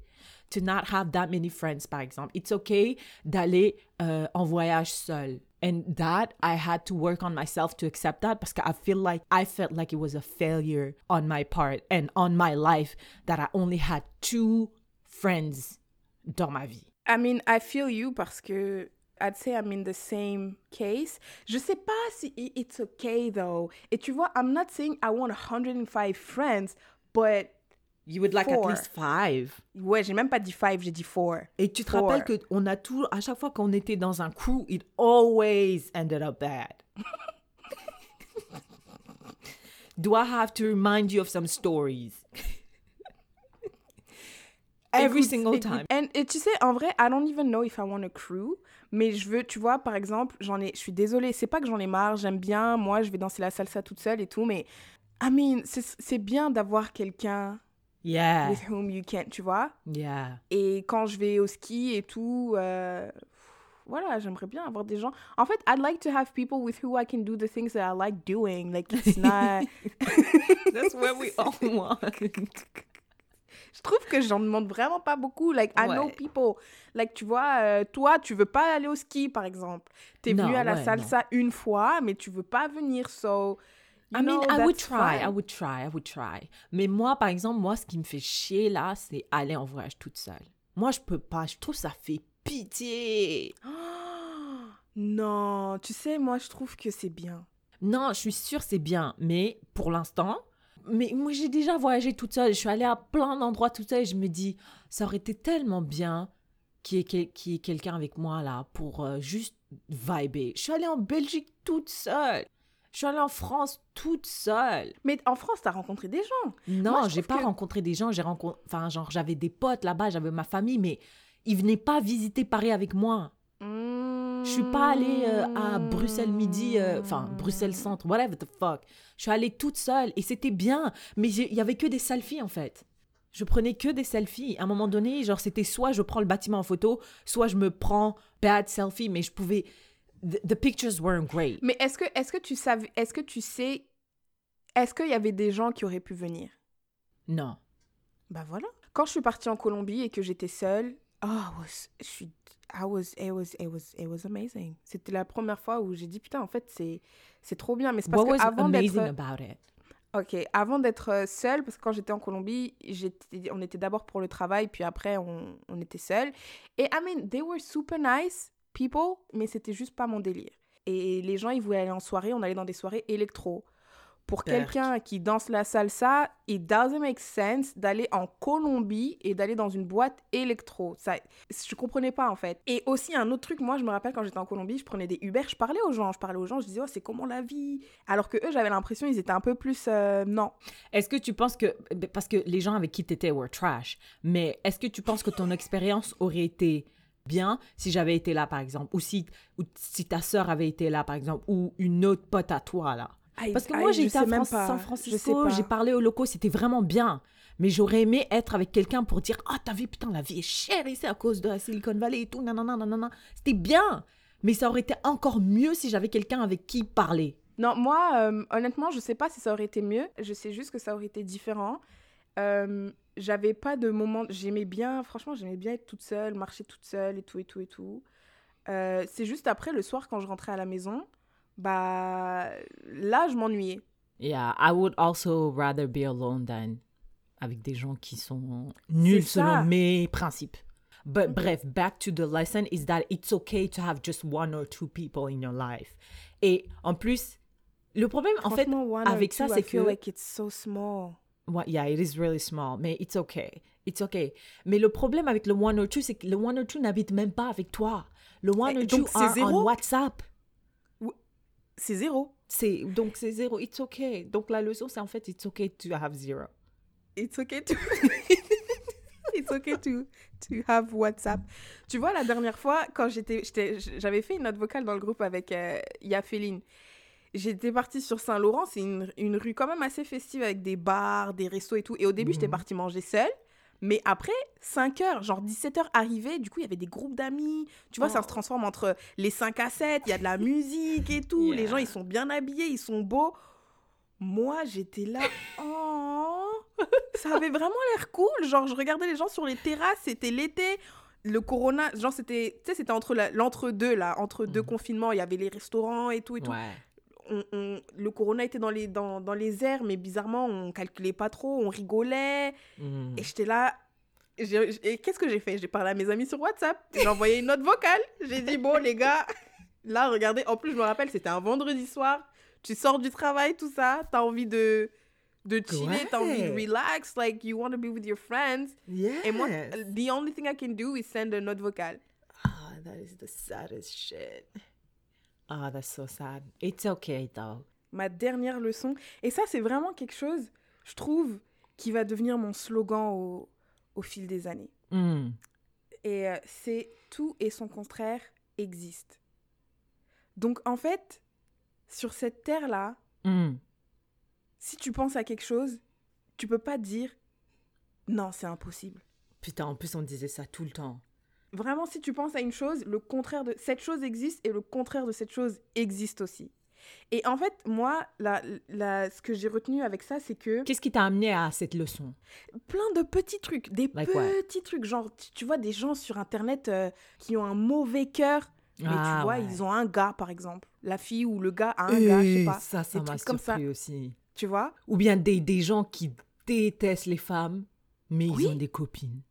to not have that many friends, par exemple. It's okay d'aller euh, en voyage seul. And that, I had to work on myself to accept that que I feel like I felt like it was a failure on my part and on my life that I only had two friends dans ma vie. I mean, I feel you parce que I'd say I'm in the same case. Je sais pas si it's okay though. Et tu vois, I'm not saying I want 105 friends, but You would like Four. at least five. ouais, j'ai même pas dit five, j'ai dit four. Et tu te Four. rappelles que on a tout, à chaque fois qu'on était dans un crew, it always ended up bad. (laughs) Do I have to remind you of some stories? (laughs) Every Écoute, single écoute, time. and- et tu sais, en vrai, I don't even know if I want a crew. Mais je veux, tu vois, par exemple, j'en ai, je suis désolée, c'est pas que j'en ai marre, j'aime bien, moi, je vais danser la salsa toute seule et tout, mais I mean, c'est bien d'avoir quelqu'un Yeah, with whom you can, tu vois? yeah. Et quand je vais au ski et tout, euh, voilà, j'aimerais bien avoir des gens. En fait, I'd like to have people with who I can do the things that I like doing. Like, it's (laughs) not... That's what we all (laughs) want. je trouve que j'en demande vraiment pas beaucoup. Like, I know people. Like, tu vois, euh, toi, tu veux pas aller au ski, par exemple. T'es venu à la ouais, salsa une fois, mais tu veux pas venir, so... I mean, know, I would try, I fine. would try, I would try. Mais moi, par exemple, moi, ce qui me fait chier là, c'est aller en voyage toute seule. Moi, je peux pas. Je trouve ça fait pitié. (gasps) Non, tu sais, moi, je trouve que c'est bien. Non, je suis sûre c'est bien, mais pour l'instant, mais moi j'ai déjà voyagé toute seule, je suis allée à plein d'endroits toute seule et je me dis, ça aurait été tellement bien qu'il y ait, quel- qu'il y ait quelqu'un avec moi là pour euh, juste vibrer. Je suis allée en Belgique toute seule. Je suis allée en France toute seule. Mais en France, t'as rencontré des gens. Non, j'ai pas que- rencontré des gens, j'ai rencontré enfin genre j'avais des potes là-bas, j'avais ma famille mais ils venaient pas visiter Paris avec moi. Je suis pas allée euh, à Bruxelles midi, euh, enfin Bruxelles centre, whatever the fuck. Je suis allée toute seule et c'était bien, mais il y avait que des selfies en fait. Je prenais que des selfies. À un moment donné, genre c'était soit je prends le bâtiment en photo, soit je me prends bad selfie, mais je pouvais. The, the pictures weren't great. Mais est-ce que, est que tu savais, est-ce que tu sais, est-ce qu'il y avait des gens qui auraient pu venir? Non. Bah voilà. Quand je suis partie en Colombie et que j'étais seule, oh, I was, je suis, I was, it was, it was, it was amazing. C'était la première fois où j'ai dit putain, en fait, c'est, c'est trop bien. Mais c'est parce What que was avant amazing d'être, about it? ok, avant d'être euh, seule, parce que quand j'étais en Colombie, j'étais, on était d'abord pour le travail, puis après on, on était seul. Et I mean, they were super nice people, mais c'était juste pas mon délire. Et les gens, ils voulaient aller en soirée, on allait dans des soirées électro. pour quelqu'un qui danse la salsa, it doesn't make sense d'aller en Colombie et d'aller dans une boîte électro. Ça, je comprenais pas en fait. Et aussi un autre truc, moi je me rappelle quand j'étais en Colombie, je prenais des Uber, je parlais aux gens, je parlais aux gens, je disais oh c'est comment la vie, alors que eux j'avais l'impression ils étaient un peu plus euh, non. Est-ce que tu penses que. Parce que les gens avec qui tu étais were trash, mais est-ce que tu penses que ton expérience aurait été bien si j'avais été là, par exemple, ou si, ou si ta sœur avait été là, par exemple, ou une autre pote à toi, là Parce que moi, j'ai été à Fran- San Francisco, j'ai parlé aux locaux, c'était vraiment bien. Mais j'aurais aimé être avec quelqu'un pour dire Ah, t'as vu, putain, la vie est chère ici à cause de la Silicon Valley et tout, nanana, nanana. C'était bien. Mais ça aurait été encore mieux si j'avais quelqu'un avec qui parler. Non, moi, euh, honnêtement, je sais pas si ça aurait été mieux. Je sais juste que ça aurait été différent. Euh, j'avais pas de moment. J'aimais bien, franchement, j'aimais bien être toute seule, marcher toute seule et tout, et tout, et tout. Euh, c'est juste après, le soir, quand je rentrais à la maison, bah là, je m'ennuyais. Yeah, I would also rather be alone than avec des gens qui sont nuls selon mes principes. But bref, back to the lesson is that it's okay to have just one or two people in your life. Et en plus, le problème en fait avec ça c'est que like it's so small. Ouais, yeah, it is really small, mais it's okay. It's okay. Mais le problème avec le one or two, c'est que le one or two n'habite même pas avec toi. Le one or two donc c'est are on zéro? WhatsApp. C'est zéro? C'est donc c'est zéro. It's okay. Donc la leçon c'est en fait it's okay to have zero. It's okay to. (laughs) It's okay to, to have WhatsApp. Tu vois, la dernière fois, quand j'étais- j'avais fait une note vocale dans le groupe avec euh, Yafeline. J'étais partie sur Saint-Laurent, c'est une, une rue quand même assez festive avec des bars, des restos et tout. Et au début, j'étais Mhm. partie manger seule. Mais après, 5 heures, genre 17 heures arrivées, du coup, il y avait des groupes d'amis. Tu vois, ça se Oh. transforme entre les 5 à 7, il y a de la musique et tout. Les gens, ils sont bien habillés, ils sont beaux. Moi, j'étais là. (laughs) Oh, ça avait vraiment l'air cool. Genre, je regardais les gens sur les terrasses, c'était l'été. Le corona, genre, c'était, tu sais, c'était entre l'entre-deux, là, entre deux Mhm. confinements. Il y avait les restaurants et tout et tout. Ouais. On- on- le corona était dans les, dans, dans les airs, mais bizarrement, on calculait pas trop, on rigolait. Mm. Et j'étais là. Et qu'est-ce que j'ai fait? J'ai parlé à mes amis sur WhatsApp. J'ai envoyé une note vocale. J'ai dit, bon, les gars, là, regardez. En plus, je me rappelle, c'était un vendredi soir. Tu sors du travail, tout ça. T'as envie de, de chiller, t'as envie de relax. Like, you want to be with your friends. Yes. Et moi, the only thing I can do is send a note vocale. Ah, that is the saddest shit. Ah, that's so sad. It's okay though. Ma dernière leçon. Et ça, c'est vraiment quelque chose, je trouve, qui va devenir mon slogan au, au fil des années. Mm. Et euh, c'est tout et son contraire existe. Donc en fait, sur cette terre-là, Mm. si tu penses à quelque chose, tu peux pas dire non, c'est impossible. Putain, en plus on disait ça tout le temps. Vraiment, si tu penses à une chose, le contraire de cette chose existe et le contraire de cette chose existe aussi. Et en fait, moi, la, la- ce que j'ai retenu avec ça, c'est que Qu'est-ce qui t'a amené à cette leçon? Plein de petits trucs, des Like what? petits trucs, genre tu, tu vois des gens sur internet euh, qui ont un mauvais cœur, mais Ah, tu vois, ouais. ils ont un gars par exemple, la fille ou le gars a un gars, je sais pas, Ça, ça m'a comme ça. aussi. tu vois? Ou bien des, des gens qui détestent les femmes, mais Oui. ils ont des copines.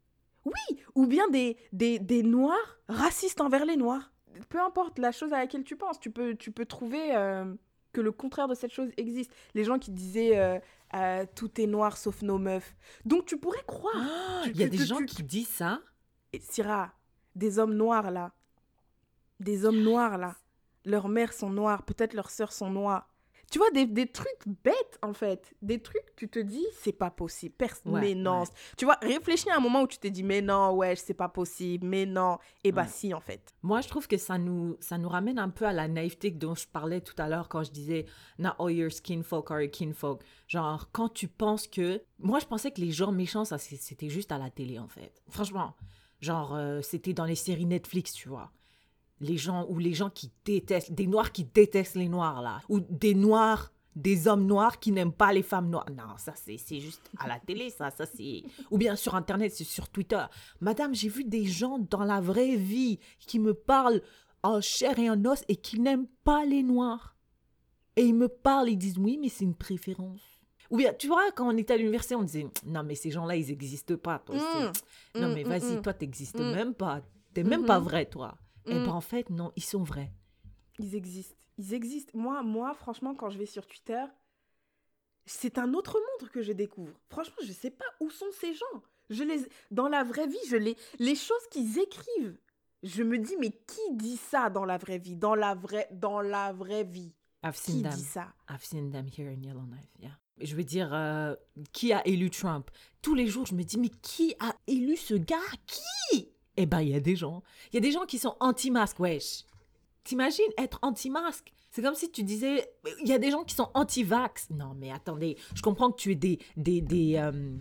Ou bien des, des, des noirs racistes envers les noirs. Peu importe la chose à laquelle tu penses, tu peux, tu peux trouver euh, que le contraire de cette chose existe. Les gens qui disaient euh, euh, tout est noir sauf nos meufs. Donc tu pourrais croire. Tu- Il y a des tu- gens tu- qui disent ça? Et Syrah, des hommes noirs là. Des hommes noirs là. Leurs mères sont noires, peut-être leurs sœurs sont noires. Tu vois, des, des trucs bêtes en fait. Des trucs, tu te dis, c'est pas possible. Ouais, mais non. ouais. Tu vois, réfléchis à un moment où tu t'es dit, mais non, ouais, c'est pas possible, mais non. Et bah Ouais. si en fait. Moi, je trouve que ça nous, ça nous ramène un peu à la naïveté dont je parlais tout à l'heure quand je disais Not all your skin folk are your kinfolk. Genre, quand tu penses que. Moi, je pensais que les gens méchants, ça, c'était juste à la télé, en fait. Franchement. Genre, euh, c'était dans les séries Netflix, tu vois. Les gens, ou les gens qui détestent, des noirs qui détestent les noirs, là. Ou des noirs, des hommes noirs qui n'aiment pas les femmes noires. Non, ça, c'est juste à la télé, ça. ça c'est (laughs) Ou bien sur Internet, c'est sur Twitter. Madame, j'ai vu des gens dans la vraie vie qui me parlent en chair et en os et qui n'aiment pas les noirs. Et ils me parlent, ils disent oui, mais c'est une préférence. Ou bien, tu vois, quand on était à l'université, on disait non, mais ces gens-là, ils n'existent pas. Toi, c'est- non, Mm, mais mm, vas-y, mm. toi, t'existes même pas. T'es même pas vrai, toi. Et Mm. ben, en fait, non, ils sont vrais. Ils existent. Ils existent. Moi, moi, franchement, quand je vais sur Twitter, c'est un autre monde que je découvre. Franchement, je sais pas où sont ces gens. Je les, dans la vraie vie, je les, les choses qu'ils écrivent. Je me dis, mais qui dit ça dans la vraie vie? Dans la vraie, dans la vraie vie. I've seen Qui them. dit ça? I've seen them here in Yellowknife, yeah. Je veux dire, euh, qui a élu Trump? Tous les jours, je me dis, mais qui a élu ce gars? Qui? Eh ben, il y a des gens. Il y a des gens qui sont anti-masque, wesh. T'imagines être anti-masque? C'est comme si tu disais, il y a des gens qui sont anti-vax. Non, mais attendez, je comprends que tu aies des, des, des, euh,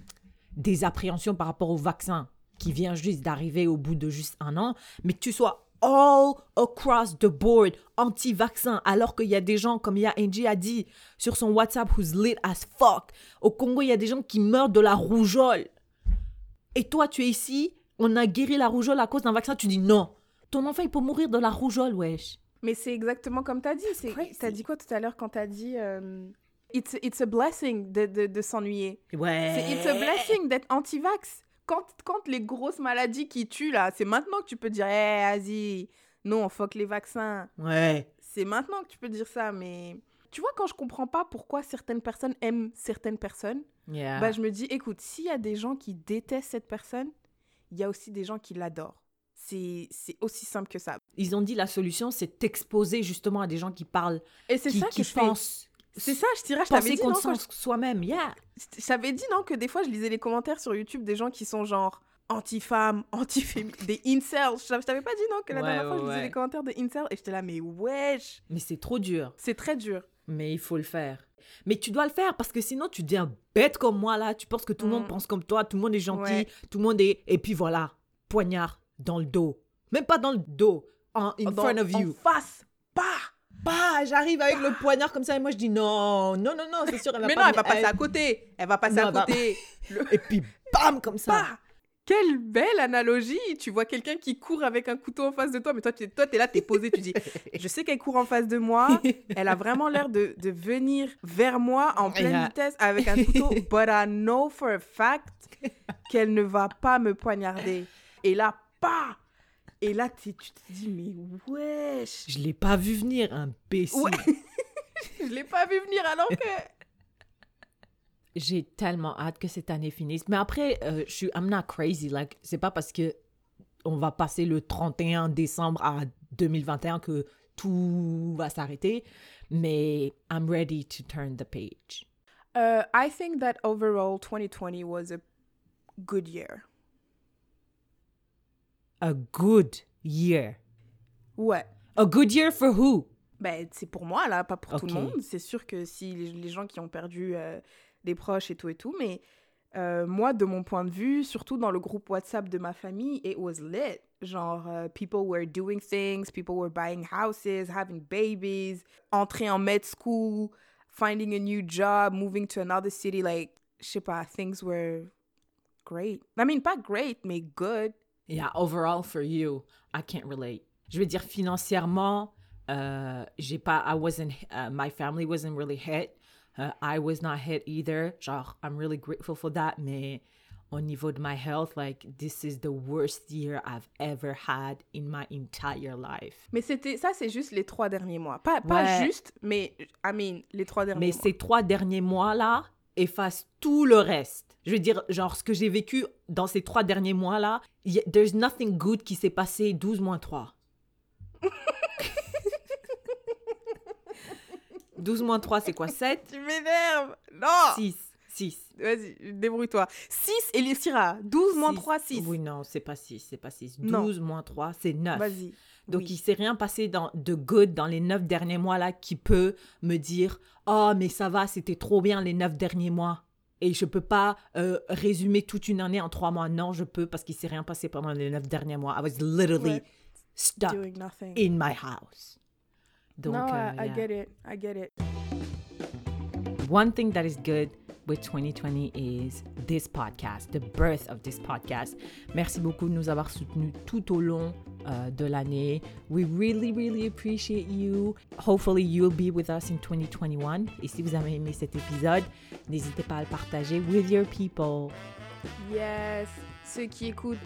des appréhensions par rapport au vaccin qui vient juste d'arriver au bout de juste un an, mais que tu sois all across the board anti-vaccin, alors qu'il y a des gens, comme il y a Angie a dit sur son WhatsApp, who's lit as fuck. Au Congo, il y a des gens qui meurent de la rougeole. Et toi, tu es ici, on a guéri la rougeole à cause d'un vaccin, tu dis non. Ton enfant, il peut mourir de la rougeole, wesh. Mais c'est exactement comme t'as dit. T'as dit quoi tout à l'heure quand t'as dit euh, it's, it's a blessing de, de, de s'ennuyer. Ouais. C'est it's a blessing d'être anti-vax. Quand, quand les grosses maladies qui tuent là, c'est maintenant que tu peux dire, hé, vas-y, non, fuck les vaccins. Ouais. C'est maintenant que tu peux dire ça, mais tu vois, quand je comprends pas pourquoi certaines personnes aiment certaines personnes, Yeah. bah, je me dis, écoute, s'il y a des gens qui détestent cette personne, il y a aussi des gens qui l'adorent. C'est aussi simple que ça. Ils ont dit la solution, c'est t'exposer justement à des gens qui parlent, Et c'est qui, ça qui que pensent. C'est ça, je dirais, je t'avais Penser dit, quand je- soi-même, yeah. je t'avais dit, non, que des fois, je lisais les commentaires sur YouTube des gens qui sont genre anti-femmes, (laughs) anti-féministes, des incels. Je t'avais pas dit, non, que la Ouais, dernière fois, je lisais ouais. les commentaires des incels et j'étais là, mais wesh, Mais c'est trop dur. c'est très dur. Mais il faut le faire. Mais tu dois le faire parce que sinon tu deviens bête comme moi là. Tu penses que tout le monde Mm. pense comme toi, tout le monde est gentil, Ouais. tout le monde est. Et puis voilà, poignard dans le dos. Même pas dans le dos, en in Dans- front of you. En face, pas. Bah, j'arrive avec le poignard comme ça et moi je dis non, non, non, non, c'est sûr, elle va Mais pas non, elle va passer à côté. Elle va passer Non, à côté. Le- Et puis bam comme ça. Quelle belle analogie Tu vois quelqu'un qui court avec un couteau en face de toi, mais toi, tu toi, es là, t'es posé, tu dis, je sais qu'elle court en face de moi, (laughs) elle a vraiment l'air de, de venir vers moi en pleine Yeah. vitesse avec un couteau, (laughs) but I know for a fact qu'elle ne va pas me poignarder. Et là, pas Et là, tu te dis, mais wesh Je l'ai pas vu venir, imbécile. Ouais. (laughs) Je l'ai pas vu venir alors que... J'ai tellement hâte que cette année finisse. Mais après, euh, je suis, I'm not crazy. Like, c'est pas parce que on va passer le 31 décembre à 2021 que tout va s'arrêter. Mais I'm ready to turn the page. Uh, I think that overall 2020 was a good year. A good year. Ouais. A good year for who? Ben, c'est pour moi, là, pas pour tout le monde. C'est sûr que si les, les gens qui ont perdu euh, des proches et tout et tout, mais euh, moi, de mon point de vue, surtout dans le groupe WhatsApp de ma famille, it was lit. Genre, euh, people were doing things, people were buying houses, having babies, entrer en med school, finding a new job, moving to another city. Like, je sais pas, things were great. I mean, pas great, mais good. Yeah, overall for you, I can't relate. Je veux dire financièrement, euh, j'ai pas, I wasn't, uh, my family wasn't really hit. Uh, I was not hit either. Genre, I'm really grateful for that. Mais au niveau de my health, like this is the worst year I've ever had in my entire life. Mais c'était ça, c'est juste les trois derniers mois. Pas, pas Ouais. juste, mais I mean, les trois derniers Mais mois. ces trois derniers mois-là effacent tout le reste. Je veux dire, genre, ce que j'ai vécu dans ces trois derniers mois-là, there's nothing good qui s'est passé 12 moins 3. (laughs) 12 moins 3, c'est quoi (laughs) 7 Tu m'énerves Non 6. 6. Vas-y, débrouille-toi. 6 et les Syrah. 12 moins 3, 6. Oui, non, c'est pas 6, c'est pas 6. Non. 12 moins 3, c'est 9. Vas-y. Donc, Oui. il s'est rien passé dans, de good dans les 9 derniers mois-là qui peut me dire Oh, mais ça va, c'était trop bien les 9 derniers mois. Et je peux pas euh, résumer toute une année en 3 mois. Non, je peux parce qu'il s'est rien passé pendant les 9 derniers mois. I was literally Ouais. stuck Doing nothing. in my house. Donc, no, I, I get it. I get it. One thing that is good with 2020 is this podcast, the birth of this podcast. Merci beaucoup de nous avoir soutenus tout au long euh, de l'année. We really, really appreciate you. Hopefully, you'll be with us in 2021. Et si vous avez aimé cet épisode, n'hésitez pas à le partager with your people. Yes. Ceux qui écoutent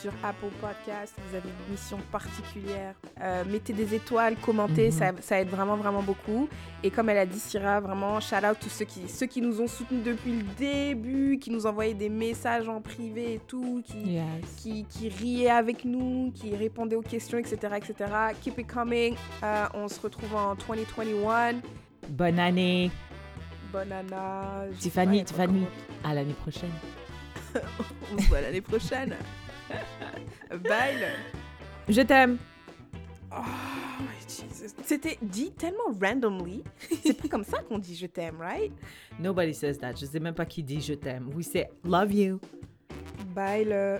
sur Apple Podcast, vous avez une mission particulière. Euh, mettez des étoiles, commentez, Mhm. ça, ça aide vraiment, vraiment beaucoup. Et comme elle a dit, Syrah, vraiment, shout out tous ceux qui, ceux qui nous ont soutenus depuis le début, qui nous envoyaient des messages en privé et tout, qui, Yes. qui, qui riaient avec nous, qui répondaient aux questions, etc. etc. Keep it coming. Euh, on se retrouve en 2021. Bonne année. Bonne année. Tiffany, Tiffany. À l'année prochaine. (laughs) On se voit l'année prochaine. (laughs) Bye. Je t'aime. Oh, my Jesus. C'était dit tellement randomly. C'est pas comme ça qu'on dit je t'aime, right? Nobody says that. Je sais même pas qui dit je t'aime. We say love you. Bye. le.